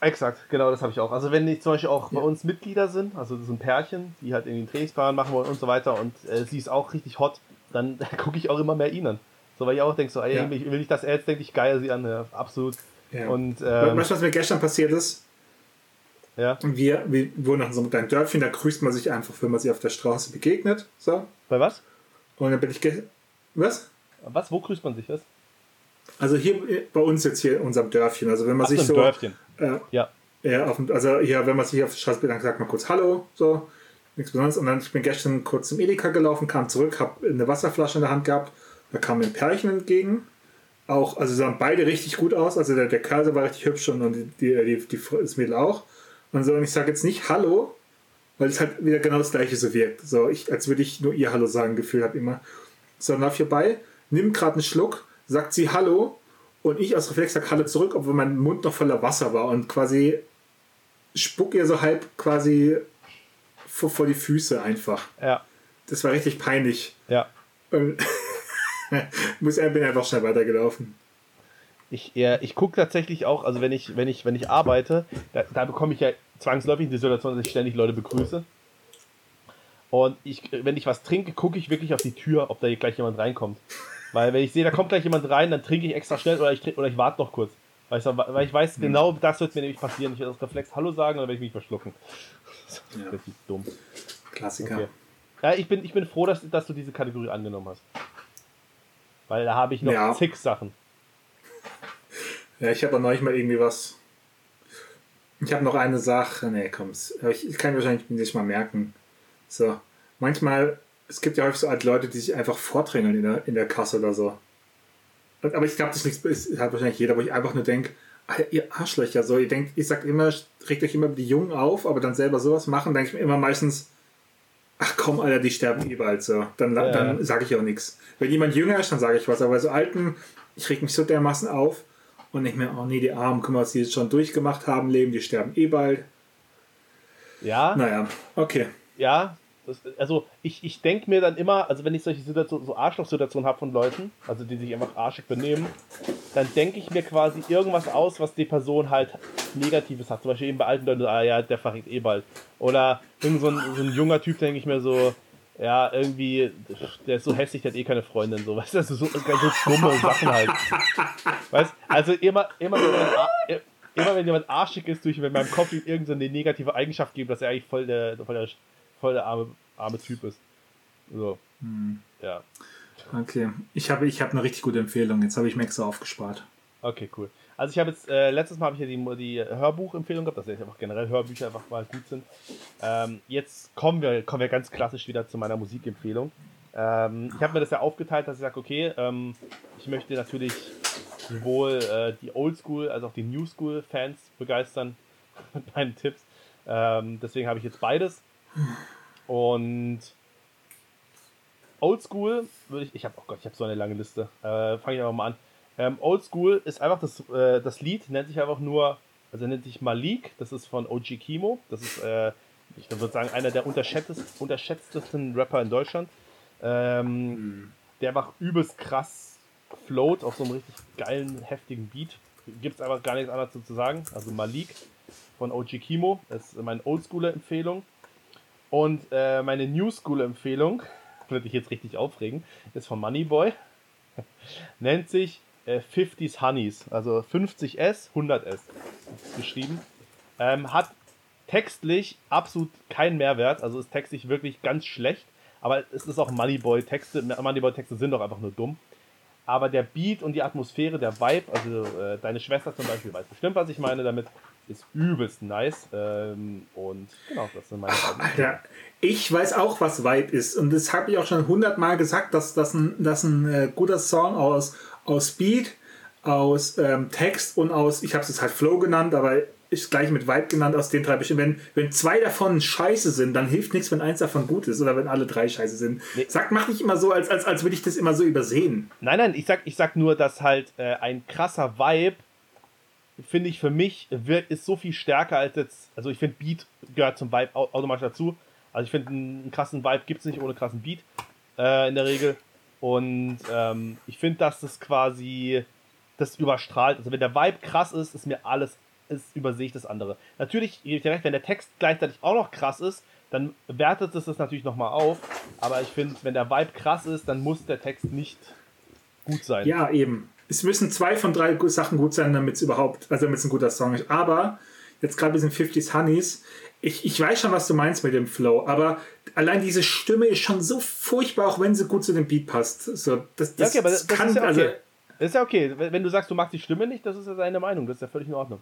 Exakt, genau das habe ich auch. Also wenn die zum Beispiel auch bei uns Mitglieder sind, also das sind Pärchen, die halt irgendwie einen Trainingsplan machen wollen und so weiter und äh, sie ist auch richtig hot, dann gucke ich auch immer mehr ihn an. So, weil ich auch denke so, ey, Ja. ich will nicht, dass er jetzt denkt, ich geil sie an. Ja, absolut. Ja. Und weißt ähm, du, was mir gestern passiert ist? ja, Wir, wir wohnen in so einem kleinen Dörfchen, da grüßt man sich einfach, wenn man sich auf der Straße begegnet. So. bei was? Und dann bin ich. Was? Was? Wo grüßt man sich? Was? Also hier bei uns jetzt hier in unserem Dörfchen. Also wenn man Ach so, sich so. Dörfchen. Äh, Ja. ja, auf, also hier, wenn man sich auf der Straße bedankt, sagt man kurz Hallo. So. Nichts Besonderes. Und dann ich bin gestern kurz zum Edeka gelaufen, kam zurück, habe eine Wasserflasche in der Hand gehabt. Da kam mir ein Pärchen entgegen. Auch, also sahen beide richtig gut aus. Also der, der Kerl war richtig hübsch und, die, die, die, die, das Mädel auch. Und so, und ich sage jetzt nicht Hallo, weil es halt wieder genau das gleiche so wirkt. So, ich, als würde ich nur ihr Hallo sagen, Gefühl habe immer. So, dann lauf ich vorbei, nimm gerade einen Schluck, sagt sie Hallo und ich aus Reflex Hallo zurück, obwohl mein Mund noch voller Wasser war und quasi spuck ihr so halb quasi vor, vor die Füße einfach. Ja. Das war richtig peinlich. Ja. Und muss bin einfach schnell weitergelaufen. Ich, ja, ich gucke tatsächlich auch, also wenn ich, wenn ich, wenn ich arbeite, da, da bekomme ich ja zwangsläufig die Situation, dass ich ständig Leute begrüße. Und ich, wenn ich was trinke, gucke ich wirklich auf die Tür, ob da gleich jemand reinkommt. Weil wenn ich sehe, da kommt gleich jemand rein, dann trinke ich extra schnell oder ich, trink- oder ich warte noch kurz. Weil ich, weil ich weiß, genau das wird mir nämlich passieren. Ich werde aus Reflex Hallo sagen dann werde ich mich verschlucken. Das ist Ja. richtig dumm. Klassiker. Okay. Ja, ich bin, ich bin froh, dass, dass du diese Kategorie angenommen hast. Weil da habe ich noch Ja. zig Sachen. Ja, ich habe auch neulich mal irgendwie was. Ich habe noch eine Sache. Nee, komm. Ich, ich kann wahrscheinlich nicht mal merken. So. Manchmal, es gibt ja häufig so alte Leute, die sich einfach vordrängeln in der, in der Kasse oder so. Aber ich glaube, das ist, nichts- ist hat wahrscheinlich jeder, wo ich einfach nur denke, ihr Arschlöcher, so, ihr denkt, ihr sagt immer, regt euch immer über die Jungen auf, aber dann selber sowas machen, denke ich mir immer meistens, ach komm, Alter, die sterben eh bald so. Dann, Ja. dann sage ich auch nichts. Wenn jemand jünger ist, dann sage ich was, aber bei so Alten, ich reg mich so dermaßen auf und nicht mehr, oh nee, die Armen, guck mal, was die jetzt schon durchgemacht haben, leben, die sterben eh bald. Ja, Naja, okay. ja. Das, also ich, ich denke mir dann immer, also wenn ich solche Situationen, so Arschlochsituationen habe von Leuten, also die sich einfach arschig benehmen, dann denke ich mir quasi irgendwas aus, was die Person halt Negatives hat. Zum Beispiel eben bei alten Leuten, so, ah ja, der verreckt eh bald. Oder irgend so ein, so ein junger Typ, denke ich mir so, ja, irgendwie, der ist so hässlich, der hat eh keine Freundin, so, weißt du, ist so, so dumme Sachen halt. Weißt also immer, immer, wenn jemand, ar- immer wenn jemand arschig ist, durch in meinem Kopf ihm irgendeine negative Eigenschaft geben, dass er eigentlich voll der, voll der, voll der arme, arme Typ ist. So. Ja. Okay. Ich habe ich hab eine richtig gute Empfehlung. Jetzt habe ich mir extra aufgespart. Okay, cool. Also ich habe jetzt, äh, letztes Mal habe ich ja die, die Hörbuchempfehlung gehabt, dass ja einfach generell Hörbücher einfach mal gut sind. Ähm, jetzt kommen wir, kommen wir ganz klassisch wieder zu meiner Musikempfehlung. Ähm, ich habe mir das ja aufgeteilt, dass ich sage, okay, ähm, ich möchte natürlich sowohl äh, die Oldschool als auch die New School Fans begeistern mit meinen Tipps. Ähm, deswegen habe ich jetzt beides. Und Oldschool würde ich, ich habe, oh Gott, ich habe so eine lange Liste. Äh, Fange ich aber mal an. Ähm, Oldschool ist einfach das, äh, das Lied, nennt sich einfach nur, also nennt sich Malik, das ist von OG Kimo. Das ist, äh, ich würde sagen, einer der unterschätztesten, unterschätztesten Rapper in Deutschland. Ähm, Der einfach übelst krass float auf so einem richtig geilen, heftigen Beat. Gibt es einfach gar nichts anderes zu sagen. Also Malik von OG Kimo, das ist meine Oldschooler-Empfehlung. Und äh, meine New School-Empfehlung, würde ich jetzt richtig aufregen, ist von Moneyboy. Nennt sich äh, 50s Honeys, also 50S, 100S ist geschrieben. Ähm, hat textlich absolut keinen Mehrwert, also ist textlich wirklich ganz schlecht, aber es ist auch Moneyboy-Texte. Moneyboy-Texte sind doch einfach nur dumm. Aber der Beat und die Atmosphäre, der Vibe, also äh, deine Schwester zum Beispiel weiß bestimmt, was ich meine damit, ist übelst nice. Ähm, und genau, das sind meine beiden. Alter, ich weiß auch, was Vibe ist. Und das habe ich auch schon hundertmal gesagt, dass das ein, dass ein äh, guter Song aus, aus Beat, aus ähm, Text und aus, ich habe es jetzt halt Flow genannt, aber ist gleich mit Vibe genannt aus den drei Bestimmen. Wenn, wenn zwei davon scheiße sind, dann hilft nichts, wenn eins davon gut ist oder wenn alle drei scheiße sind. Nee. Sag, mach nicht immer so, als, als, als würde ich das immer so übersehen. Nein, nein, ich sag, ich sag nur, dass halt äh, ein krasser Vibe, finde ich für mich, wird, ist so viel stärker als jetzt. Also ich finde, Beat gehört zum Vibe automatisch dazu. Also ich finde, einen krassen Vibe gibt es nicht ohne krassen Beat äh, in der Regel. Und ähm, ich finde, dass das quasi das überstrahlt. Also wenn der Vibe krass ist, ist mir alles, ist, übersehe ich das andere. Natürlich, gebe ich dir recht, wenn der Text gleichzeitig auch noch krass ist, dann wertet es das natürlich nochmal auf. Aber ich finde, wenn der Vibe krass ist, dann muss der Text nicht gut sein. Ja, eben. Es müssen zwei von drei Sachen gut sein, damit es überhaupt, also damit es ein guter Song ist. Aber jetzt gerade diesen 50s Honeys, ich, ich weiß schon, was du meinst mit dem Flow, aber allein diese Stimme ist schon so furchtbar, auch wenn sie gut zu dem Beat passt. So, das, das, ja, okay, das, das kann, ja okay. also. Das ist ja okay. Wenn du sagst, du magst die Stimme nicht, das ist ja deine Meinung. Das ist ja völlig in Ordnung.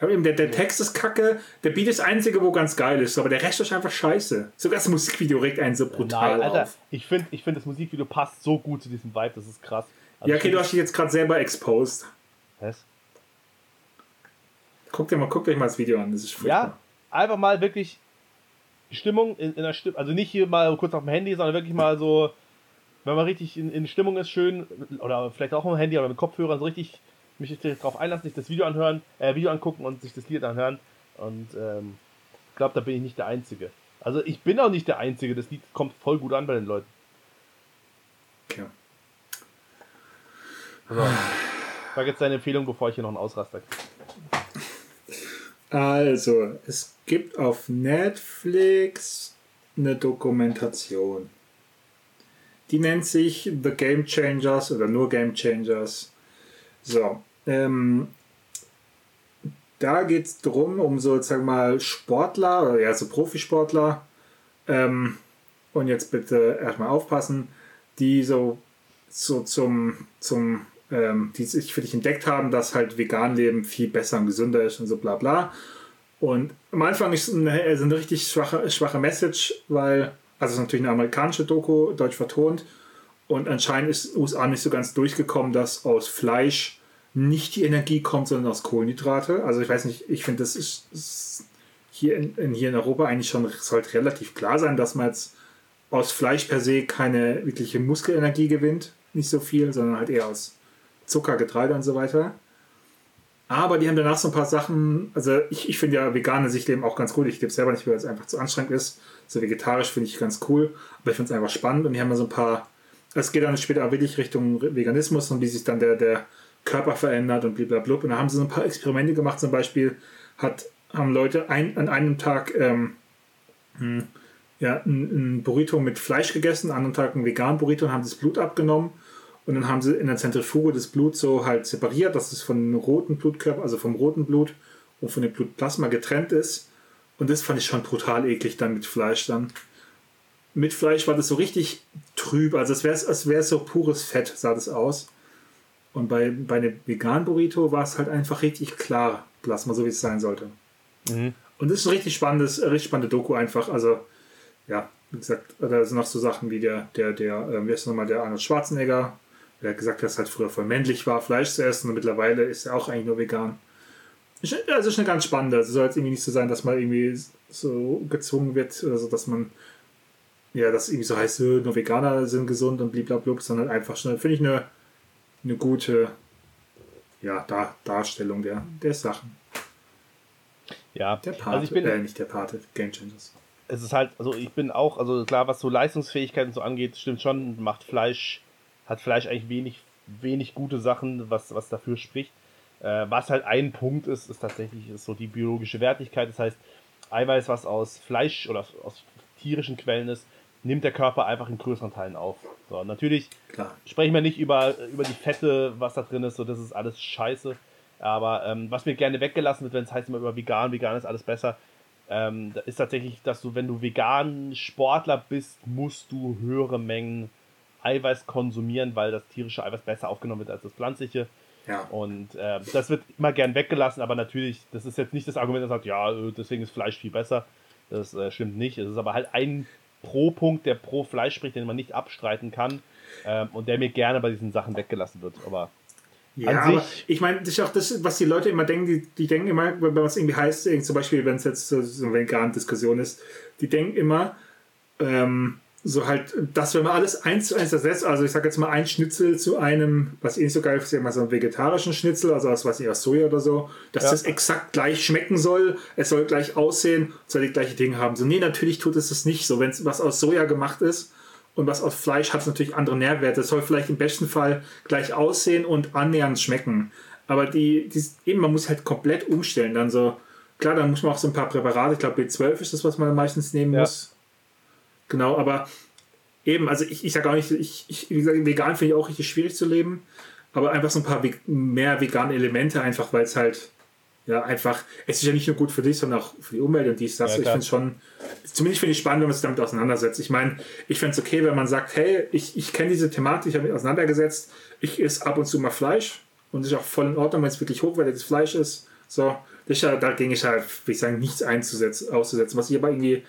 Aber eben, der, der Text ist kacke, der Beat ist das einzige, wo ganz geil ist, aber der Rest ist einfach scheiße. Sogar das Musikvideo regt einen so brutal Nein, Alter, auf. Ich finde, ich find, das Musikvideo passt so gut zu diesem Vibe, das ist krass. Ja, okay, du hast dich jetzt gerade selber exposed. Was? Guck dir mal, guck dir mal das Video an, das ist furchtbar. Ja, einfach mal wirklich Stimmung in, in der Stimme, also nicht hier mal kurz auf dem Handy, sondern wirklich mal so, wenn man richtig in, in Stimmung ist, schön, oder vielleicht auch auf dem Handy oder mit Kopfhörern, so richtig mich darauf einlassen, sich das Video anhören, äh, Video angucken und sich das Lied anhören. Und ähm, ich glaube, da bin ich nicht der Einzige. Also ich bin auch nicht der Einzige, das Lied kommt voll gut an bei den Leuten. Okay. So. Sag jetzt deine Empfehlung, bevor ich hier noch einen Ausraster kriege. Also, es gibt auf Netflix eine Dokumentation. Die nennt sich The Game Changers oder nur Game Changers. So, ähm, da geht es darum, um sozusagen mal Sportler, oder ja, so Profisportler, ähm, und jetzt bitte erstmal aufpassen, die so, so zum, zum ähm, die sich für dich entdeckt haben, dass halt vegan leben viel besser und gesünder ist und so bla bla. Und am Anfang ist es eine, also eine richtig schwache, schwache Message, weil, also es ist natürlich eine amerikanische Doku, deutsch vertont, und anscheinend ist USA nicht so ganz durchgekommen, dass aus Fleisch nicht die Energie kommt, sondern aus Kohlenhydrate. Also ich weiß nicht, ich finde, das ist, ist hier, in, in, hier in Europa eigentlich schon sollte relativ klar sein, dass man jetzt aus Fleisch per se keine wirkliche Muskelenergie gewinnt. Nicht so viel, sondern halt eher aus Zucker, Getreide und so weiter. Aber die haben danach so ein paar Sachen, also ich, ich finde ja vegane Sichtleben auch ganz cool. Ich lebe selber nicht, weil es einfach zu anstrengend ist. So vegetarisch finde ich ganz cool, aber ich finde es einfach spannend und die haben da so ein paar, es geht dann später auch wirklich Richtung Veganismus und wie sich dann der, der Körper verändert und blablabla. Und da haben sie so ein paar Experimente gemacht. Zum Beispiel hat, haben Leute ein, an einem Tag ähm, hm, ja, ein, ein Burrito mit Fleisch gegessen, an einem Tag ein vegan Burrito und haben das Blut abgenommen und dann haben sie in der Zentrifuge das Blut so halt separiert, dass es von roten Blutkörper, also vom roten Blut und von dem Blutplasma getrennt ist. Und das fand ich schon brutal eklig dann mit Fleisch dann. Mit Fleisch war das so richtig trüb, also es wäre als wäre so pures Fett, sah das aus. Und bei, bei einem veganen Burrito war es halt einfach richtig klar, Plasma, so wie es sein sollte. Mhm. Und das ist ein richtig spannendes, richtig spannende Doku einfach. Also, ja, wie gesagt, da sind noch so Sachen wie der, der, der, äh, wie ist nochmal der Arnold Schwarzenegger, der hat gesagt, dass es halt früher voll männlich war, Fleisch zu essen und mittlerweile ist er auch eigentlich nur vegan. Also ist eine ganz spannende. Es soll jetzt irgendwie nicht so sein, dass man irgendwie so gezwungen wird, also dass man ja, das irgendwie so heißt, nur Veganer sind gesund und blablabla, sondern einfach schon, finde ich, eine, eine gute ja, Dar Darstellung der, der Sachen. Ja, der Pate, also ich bin, äh, nicht der Pate, Game Changers. Es ist halt, also ich bin auch, also klar, was so Leistungsfähigkeiten so angeht, stimmt schon, macht Fleisch hat Fleisch eigentlich wenig, wenig gute Sachen, was, was dafür spricht. Äh, was halt ein Punkt ist, ist tatsächlich ist so die biologische Wertigkeit. Das heißt, Eiweiß, was aus Fleisch oder aus tierischen Quellen ist, nimmt der Körper einfach in größeren Teilen auf. So, natürlich Klar. sprechen wir nicht über, über die Fette, was da drin ist, so das ist alles scheiße. Aber ähm, was mir gerne weggelassen wird, wenn es heißt immer über vegan, vegan ist alles besser, ähm, ist tatsächlich, dass du, wenn du vegan Sportler bist, musst du höhere Mengen Eiweiß konsumieren, weil das tierische Eiweiß besser aufgenommen wird als das pflanzliche. Ja. Und äh, das wird immer gern weggelassen, aber natürlich, das ist jetzt nicht das Argument, das sagt, ja, deswegen ist Fleisch viel besser. Das äh, stimmt nicht. Es ist aber halt ein Pro-Punkt, der pro Fleisch spricht, den man nicht abstreiten kann ähm, und der mir gerne bei diesen Sachen weggelassen wird. Aber Ja, aber ich meine, das ist auch das, was die Leute immer denken, die, die denken immer, wenn was irgendwie heißt, zum Beispiel, wenn es jetzt so, eine vegane Diskussion ist, die denken immer, ähm, so halt, dass wenn man alles eins zu eins ersetzt, also ich sage jetzt mal ein Schnitzel zu einem, was ich nicht so geil finde, mal so einen vegetarischen Schnitzel, also aus was ich aus Soja oder so, dass ja. das exakt gleich schmecken soll, es soll gleich aussehen, soll die gleiche Dinge haben. So, nee, natürlich tut es das nicht so. Wenn es was aus Soja gemacht ist und was aus Fleisch hat es natürlich andere Nährwerte. Es soll vielleicht im besten Fall gleich aussehen und annähernd schmecken. Aber die, die eben, man muss halt komplett umstellen. Dann so, klar, dann muss man auch so ein paar Präparate, ich glaube B12 ist das, was man meistens nehmen ja. muss Genau, aber eben, also ich, ich sage auch nicht, ich, ich, wie gesagt, vegan finde ich auch richtig schwierig zu leben, aber einfach so ein paar mehr vegane Elemente, einfach weil es halt, ja, einfach, es ist ja nicht nur gut für dich, sondern auch für die Umwelt und dies, das. Ja, ich finde es schon, zumindest finde ich spannend, wenn man sich damit auseinandersetzt. Ich meine, ich fände es okay, wenn man sagt, hey, ich, ich kenne diese Thematik, ich habe mich auseinandergesetzt, ich esse ab und zu mal Fleisch und es ist auch voll in Ordnung, wenn es wirklich hochwertiges Fleisch ist. So, das ist ja, dagegen ist halt, würde ich sagen, nichts einzusetzen, auszusetzen. Was ich aber irgendwie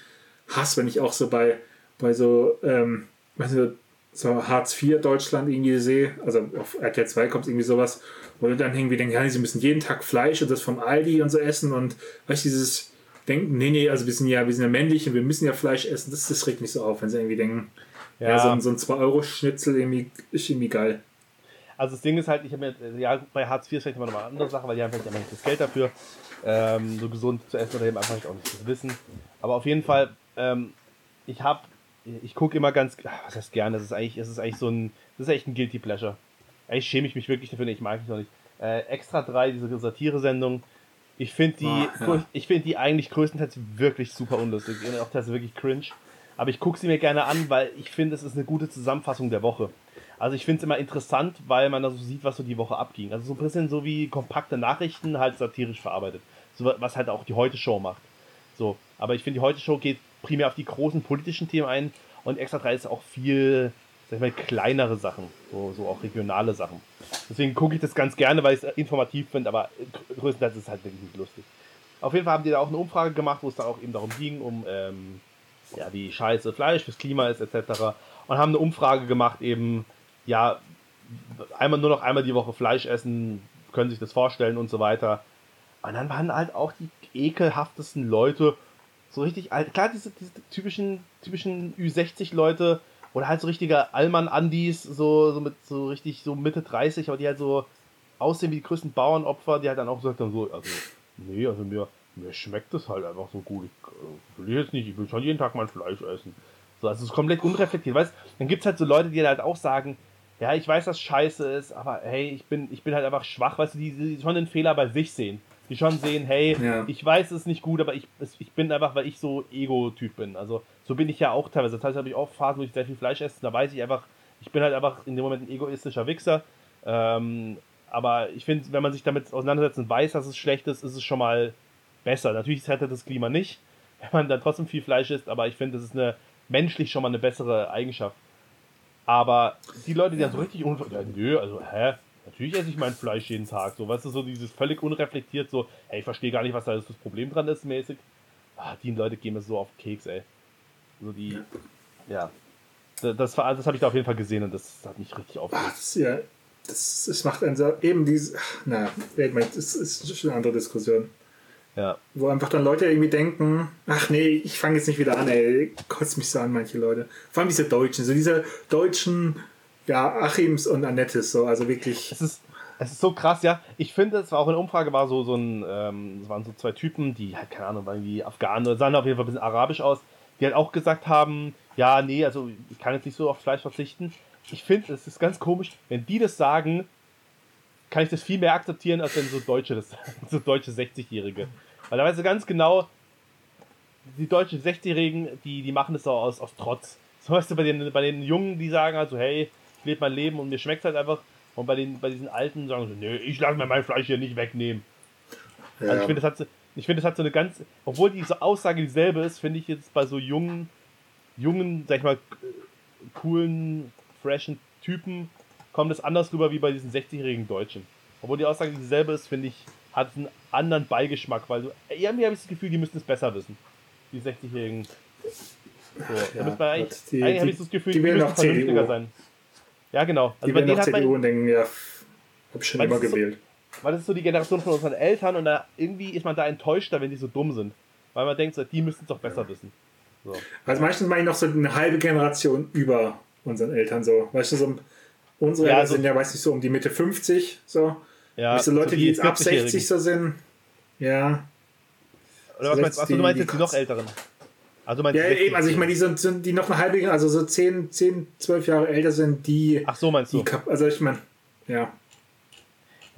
hasse, wenn ich auch so bei, bei so, ähm, weiß nicht, so Hartz IV Deutschland irgendwie sehe, also auf RTL 2 kommt irgendwie sowas, wo du dann irgendwie denkst, ja, sie müssen jeden Tag Fleisch und das vom Aldi und so essen und weißt du, dieses Denken, nee, nee, also wir sind ja, wir sind ja männlich und wir müssen ja Fleisch essen, das, das regt mich so auf, wenn sie irgendwie denken, ja, ja so, ein, so ein 2-Euro-Schnitzel irgendwie, ist irgendwie geil. Also das Ding ist halt, ich habe mir, ja, bei Hartz IV ist vielleicht immer noch eine andere Sache, weil die haben vielleicht immer nicht das Geld dafür, ähm, so gesund zu essen oder eben einfach auch nicht das Wissen. Aber auf jeden Fall, ähm, ich habe ich gucke immer ganz, was heißt gerne, das ist eigentlich, das ist eigentlich so ein, das ist echt ein Guilty Pleasure. Eigentlich schäme ich mich wirklich dafür, ich mag es noch nicht. Äh, Extra 3, diese Satire-Sendung, ich finde die, oh, ja. ich finde die eigentlich größtenteils wirklich super unlustig, auch teilweise wirklich cringe. Aber ich gucke sie mir gerne an, weil ich finde, es ist eine gute Zusammenfassung der Woche. Also ich finde es immer interessant, weil man da so sieht, was so die Woche abging. Also so ein bisschen so wie kompakte Nachrichten, halt satirisch verarbeitet. So, was halt auch die Heute-Show macht. So, aber ich finde, die Heute-Show geht primär auf die großen politischen Themen ein und Extra 3 ist auch viel, sag ich mal, kleinere Sachen, so, so auch regionale Sachen. Deswegen gucke ich das ganz gerne, weil ich es informativ finde, aber größtenteils ist es halt wirklich nicht lustig. Auf jeden Fall haben die da auch eine Umfrage gemacht, wo es dann auch eben darum ging, um ähm, ja, wie scheiße Fleisch fürs Klima ist, etc. Und haben eine Umfrage gemacht, eben, ja, einmal nur noch einmal die Woche Fleisch essen, können sich das vorstellen und so weiter. Und dann waren halt auch die ekelhaftesten Leute, so richtig alt. Klar, diese, diese typischen, typischen Ü60-Leute oder halt so richtige Allmann-Andis, so, so mit so richtig so Mitte 30, aber die halt so aussehen wie die größten Bauernopfer, die halt dann auch gesagt haben, so, also, nee, also mir, mir schmeckt das halt einfach so gut. Ich äh, will jetzt nicht, ich will schon jeden Tag mal Fleisch essen. So, also es ist komplett unreflektiert, weißt Dann gibt es halt so Leute, die halt auch sagen, ja, ich weiß, dass scheiße ist, aber hey, ich bin, ich bin halt einfach schwach, weißt du, die, die schon den Fehler bei sich sehen die schon sehen, hey, ja. ich weiß es ist nicht gut, aber ich, ich bin einfach, weil ich so Ego-Typ bin. Also so bin ich ja auch teilweise. Das heißt, habe ich auch Phasen, wo ich sehr viel Fleisch esse, da weiß ich einfach, ich bin halt einfach in dem Moment ein egoistischer Wichser. Ähm, aber ich finde, wenn man sich damit auseinandersetzt und weiß, dass es schlecht ist, ist es schon mal besser. Natürlich rettet das Klima nicht, wenn man dann trotzdem viel Fleisch isst, aber ich finde, das ist eine menschlich schon mal eine bessere Eigenschaft. Aber die Leute, die dann so richtig unver... nö, also, hä? Natürlich esse ich mein Fleisch jeden Tag. So, weißt du, so dieses völlig unreflektiert, so, hey, ich verstehe gar nicht, was da das Problem dran ist, mäßig. Ah, die Leute gehen mir so auf Keks, ey. So die, ja. Das, das, das habe ich da auf jeden Fall gesehen und das hat mich richtig aufgeregt. Das, ja, das, das macht einen so, eben diese, na, das ist schon eine andere Diskussion. Ja. Wo einfach dann Leute irgendwie denken, ach nee, ich fange jetzt nicht wieder an, ey, kotzt mich so an, manche Leute. Vor allem diese Deutschen, so diese deutschen ja, Achims und Annettes, so, also wirklich. Es ist, es ist so krass, ja. Ich finde, es war auch in der Umfrage, war so, so ein, ähm, es waren so zwei Typen, die halt, keine Ahnung, waren wie Afghanen oder sahen auf jeden Fall ein bisschen arabisch aus, die halt auch gesagt haben, ja, nee, also ich kann jetzt nicht so auf Fleisch verzichten. Ich finde, es ist ganz komisch, wenn die das sagen, kann ich das viel mehr akzeptieren, als wenn so Deutsche das sagen, so deutsche 60-Jährige. Weil da weißt du ganz genau, die deutschen 60-Jährigen, die, die machen das so aus, aus Trotz. So weißt du, bei den, bei den Jungen, die sagen also, hey, lebe mein Leben und mir schmeckt es halt einfach. Und bei, den, bei diesen Alten sagen sie, nö, ich lasse mir mein Fleisch hier nicht wegnehmen. Ja. Also ich finde, das hat so, ich finde, das hat so eine ganz, obwohl diese Aussage dieselbe ist, finde ich jetzt bei so jungen, jungen, sag ich mal, coolen, freshen Typen kommt es anders rüber wie bei diesen 60-jährigen Deutschen. Obwohl die Aussage dieselbe ist, finde ich, hat es einen anderen Beigeschmack, weil so, irgendwie habe ich das Gefühl, die müssten es besser wissen. Die 60-jährigen. So, ja, eigentlich, die, eigentlich habe ich das Gefühl, die, die müssen vernünftiger sein. Ja, genau. Also die denen hat CDU man, und denken, ja, Hab ich schon immer gewählt. So, weil das ist so die Generation von unseren Eltern und da irgendwie ist man da enttäuschter, wenn die so dumm sind. Weil man denkt, so, die müssten es doch besser wissen. So. Also meistens meine ich noch so eine halbe Generation über unseren Eltern so. Weißt du, so unsere ja, Eltern so sind ja, weiß ich, so um die Mitte 50 so. Ja, weißt du, Leute, so die, die jetzt ab 60 so sind. Ja. Oder was meinst, achso, du meinst jetzt die noch älteren? Also meinst ja, eben, also ich meine, die sind, sind die noch eine halbe, also so 10, 10, 12 Jahre älter sind, die. Ach so, meinst du? Die, also ich meine, ja.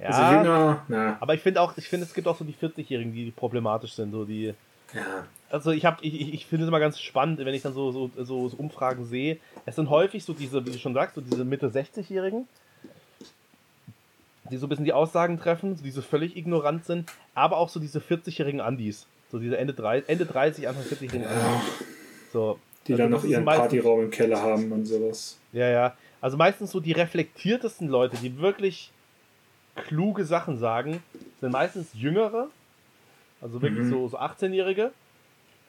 Ja, also jünger, na. aber ich finde auch, ich finde, es gibt auch so die 40-Jährigen, die problematisch sind, so die. Ja. Also ich habe, ich, ich finde es immer ganz spannend, wenn ich dann so, so, so, so Umfragen sehe. Es sind häufig so diese, wie du schon sagst, so diese Mitte 60-Jährigen, die so ein bisschen die Aussagen treffen, so diese völlig ignorant sind, aber auch so diese 40-jährigen Andis. So diese Ende, 30, Ende 30, Anfang 40-jährigen ja. So. Die also dann noch ihren meistens, Partyraum im Keller haben und sowas. Ja, ja. Also meistens so die reflektiertesten Leute, die wirklich kluge Sachen sagen, sind meistens Jüngere, also wirklich mhm. so, so 18-Jährige,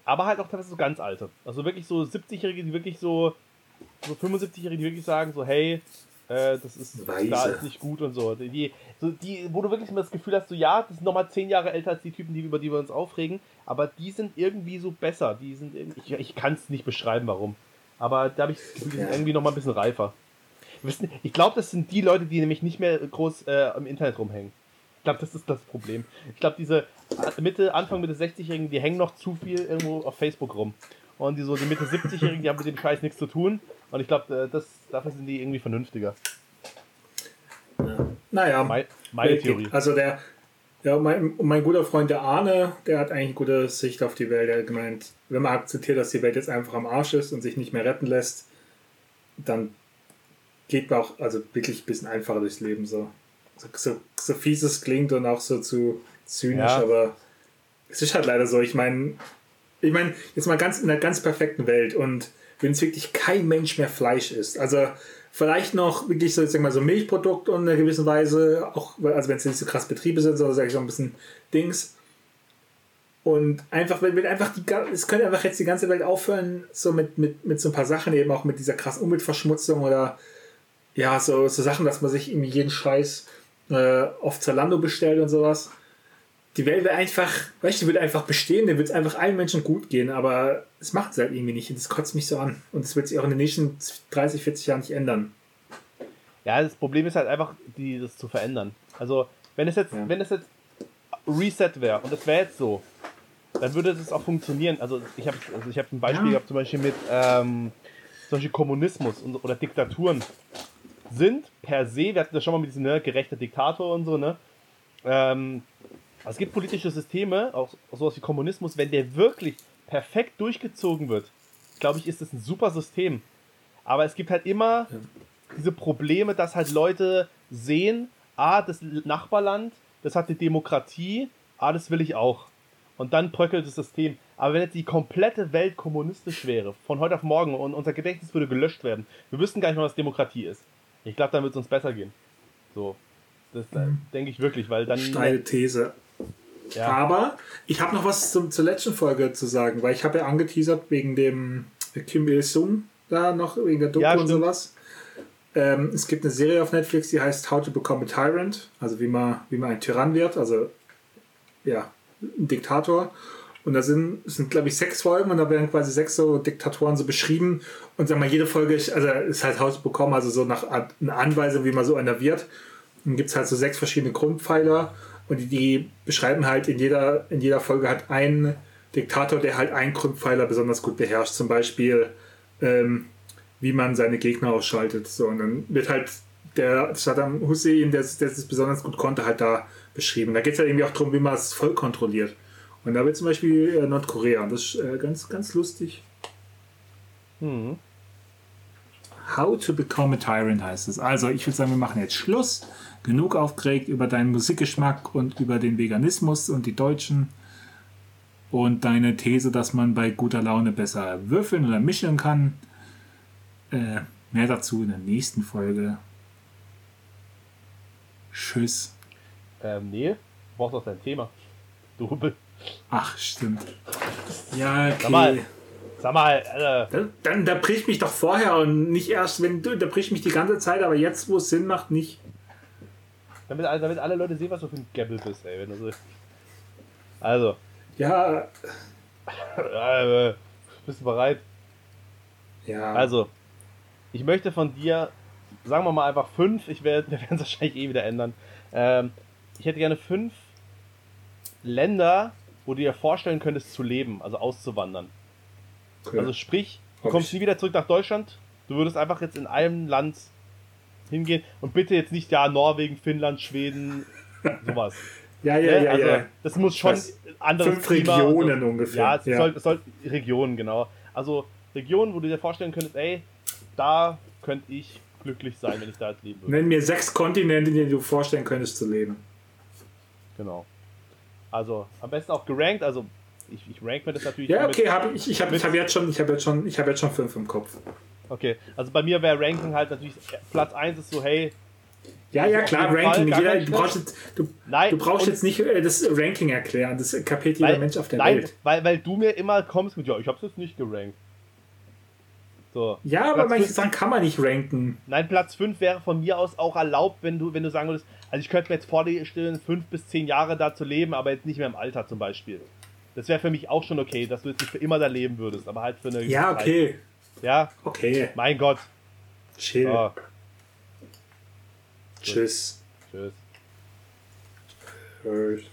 aber halt auch teilweise so ganz alte. Also wirklich so 70-Jährige, die wirklich so, so 75-Jährige, die wirklich sagen, so, hey, äh, das ist, da ist nicht gut und so. Die, so. die, wo du wirklich immer das Gefühl hast, so ja, das sind nochmal zehn Jahre älter als die Typen, die, über die wir uns aufregen, aber die sind irgendwie so besser. Die sind ich, ich kann es nicht beschreiben, warum. Aber da habe ich das Gefühl, die sind irgendwie nochmal ein bisschen reifer. Ich glaube, das sind die Leute, die nämlich nicht mehr groß äh, im Internet rumhängen. Ich glaube, das ist das Problem. Ich glaube, diese Mitte, Anfang Mitte 60-Jährigen, die hängen noch zu viel irgendwo auf Facebook rum. Und die so die Mitte 70-Jährigen, die haben mit dem Scheiß nichts zu tun. Und ich glaube, äh, dafür sind die irgendwie vernünftiger. Ja. Naja. Meine, meine Theorie. Also der, ja, mein, mein guter Freund der Arne, der hat eigentlich eine gute Sicht auf die Welt. Er hat gemeint, wenn man akzeptiert, dass die Welt jetzt einfach am Arsch ist und sich nicht mehr retten lässt, dann geht man auch also wirklich ein bisschen einfacher durchs Leben. So, so, so, so fies es klingt und auch so zu zynisch, ja. aber es ist halt leider so. Ich meine, ich meine, jetzt mal ganz in einer ganz perfekten Welt und wenn es wirklich kein Mensch mehr Fleisch isst, also vielleicht noch wirklich so, sag mal, so Milchprodukt und in einer gewissen Weise, auch, also wenn es nicht so krass Betriebe sind, sondern sage ich so ein bisschen Dings. Und einfach, wenn wir einfach die, es könnte einfach jetzt die ganze Welt aufhören, so mit, mit, mit so ein paar Sachen, eben auch mit dieser krassen Umweltverschmutzung oder ja, so, so Sachen, dass man sich irgendwie jeden Scheiß äh, auf Zalando bestellt und sowas die Welt wird einfach, weißt du, wird einfach bestehen, dann wird es einfach allen Menschen gut gehen, aber es macht es halt irgendwie nicht und das kotzt mich so an. Und es wird sich auch in den nächsten 30, 40 Jahren nicht ändern. Ja, das Problem ist halt einfach, die, das zu verändern. Also, wenn es jetzt, ja. wenn es jetzt Reset wäre und es wäre jetzt so, dann würde das auch funktionieren. Also ich habe also hab ein Beispiel ja. gehabt, zum Beispiel mit ähm, solche Kommunismus und, oder Diktaturen sind per se, wir hatten das schon mal mit diesem ne, gerechter Diktator und so, ne? Ähm, es gibt politische Systeme, auch sowas wie Kommunismus, wenn der wirklich perfekt durchgezogen wird, glaube ich, ist es ein super System. Aber es gibt halt immer diese Probleme, dass halt Leute sehen, ah, das Nachbarland, das hat die Demokratie, ah, das will ich auch. Und dann bröckelt das System. Aber wenn jetzt die komplette Welt kommunistisch wäre, von heute auf morgen, und unser Gedächtnis würde gelöscht werden, wir wüssten gar nicht mehr, was Demokratie ist. Ich glaube, dann wird es uns besser gehen. So. Das mhm. denke ich wirklich, weil dann. Steile These. Ja. Aber ich habe noch was zum, zur letzten Folge zu sagen, weil ich habe ja angeteasert wegen dem Kim Il-sung da noch, wegen der Doku ja, und sowas. Ähm, es gibt eine Serie auf Netflix, die heißt How to Become a Tyrant, also wie man, wie man ein Tyrann wird, also ja, ein Diktator. Und da sind, sind glaube ich, sechs Folgen und da werden quasi sechs so Diktatoren so beschrieben. Und sag mal, jede Folge ist, also ist halt How to Become, also so nach einer Anweisung, wie man so einer wird. Dann gibt es halt so sechs verschiedene Grundpfeiler. Und die, beschreiben halt in jeder, in jeder Folge halt einen Diktator, der halt einen Grundpfeiler besonders gut beherrscht. Zum Beispiel, ähm, wie man seine Gegner ausschaltet. So, und dann wird halt der Saddam Hussein, der, der das besonders gut konnte, halt da beschrieben. Da geht es halt irgendwie auch darum, wie man es voll kontrolliert. Und da wird zum Beispiel äh, Nordkorea. Das ist äh, ganz, ganz lustig. Hm. How to Become a Tyrant heißt es. Also, ich würde sagen, wir machen jetzt Schluss genug aufgeregt über deinen Musikgeschmack und über den Veganismus und die Deutschen und deine These, dass man bei guter Laune besser würfeln oder mischen kann. Äh, mehr dazu in der nächsten Folge. Tschüss. Ähm, nee, du brauchst auch dein Thema. Du Hubbel. Ach, stimmt. Ja, okay. Sag mal, sag mal äh, dann, dann da bricht mich doch vorher und nicht erst, wenn du, da bricht mich die ganze Zeit, aber jetzt, wo es Sinn macht, nicht. Damit, alle- damit alle Leute sehen, was du für ein Gabbel bist, ey. Wenn du so also, Ja, äh, bist du bereit? ja. Also, ich möchte von dir, sagen wir mal einfach fünf, ich werde, wir werden es wahrscheinlich eh wieder ändern. Ähm, ich hätte gerne fünf Länder, wo du dir vorstellen könntest zu leben, also auszuwandern. cool. Also sprich, du Hab kommst ich. nie wieder zurück nach Deutschland, du würdest einfach jetzt in einem Land hingehen und bitte jetzt nicht ja Norwegen, Finnland, Schweden, sowas. ja, ja, Ne? ja, also, ja. Das muss schon weiß. anderes Fünf Klima und Regionen so. ungefähr. Ja, es Ja. Soll, es soll Regionen, genau. Also Regionen, wo du dir vorstellen könntest, ey, da könnte ich glücklich sein, wenn ich da jetzt leben würde. Nenn mir sechs Kontinente, in denen du vorstellen könntest zu leben. Genau. Also am besten auch gerankt, also ich, ich rank mir das natürlich. Ja, okay, hab ich, ich habe ich hab jetzt schon, ich habe jetzt schon, ich habe jetzt schon fünf im Kopf. Okay, also bei mir wäre Ranking halt natürlich, Platz 1 ist so, hey, Ja, ja, klar, Ranking. Jeder, du brauchst, jetzt, du, Nein, du brauchst jetzt nicht äh, das Ranking erklären. Das kapiert jeder weil, Mensch auf der nein, Welt. Weil, weil du mir immer kommst mit, ja, ich hab's jetzt nicht gerankt. So. Ja, aber Platz manche fünf- Sachen kann man nicht ranken. Nein, Platz 5 wäre von mir aus auch erlaubt, wenn du, wenn du sagen würdest, also ich könnte mir jetzt vorstellen, 5 bis 10 Jahre da zu leben, aber jetzt nicht mehr im Alter zum Beispiel. Das wäre für mich auch schon okay, dass du jetzt nicht für immer da leben würdest, aber halt für eine Ja, Zeit. Ja, Okay. mein Gott. Chill. So, Tschüss. tschüss. Tschüss.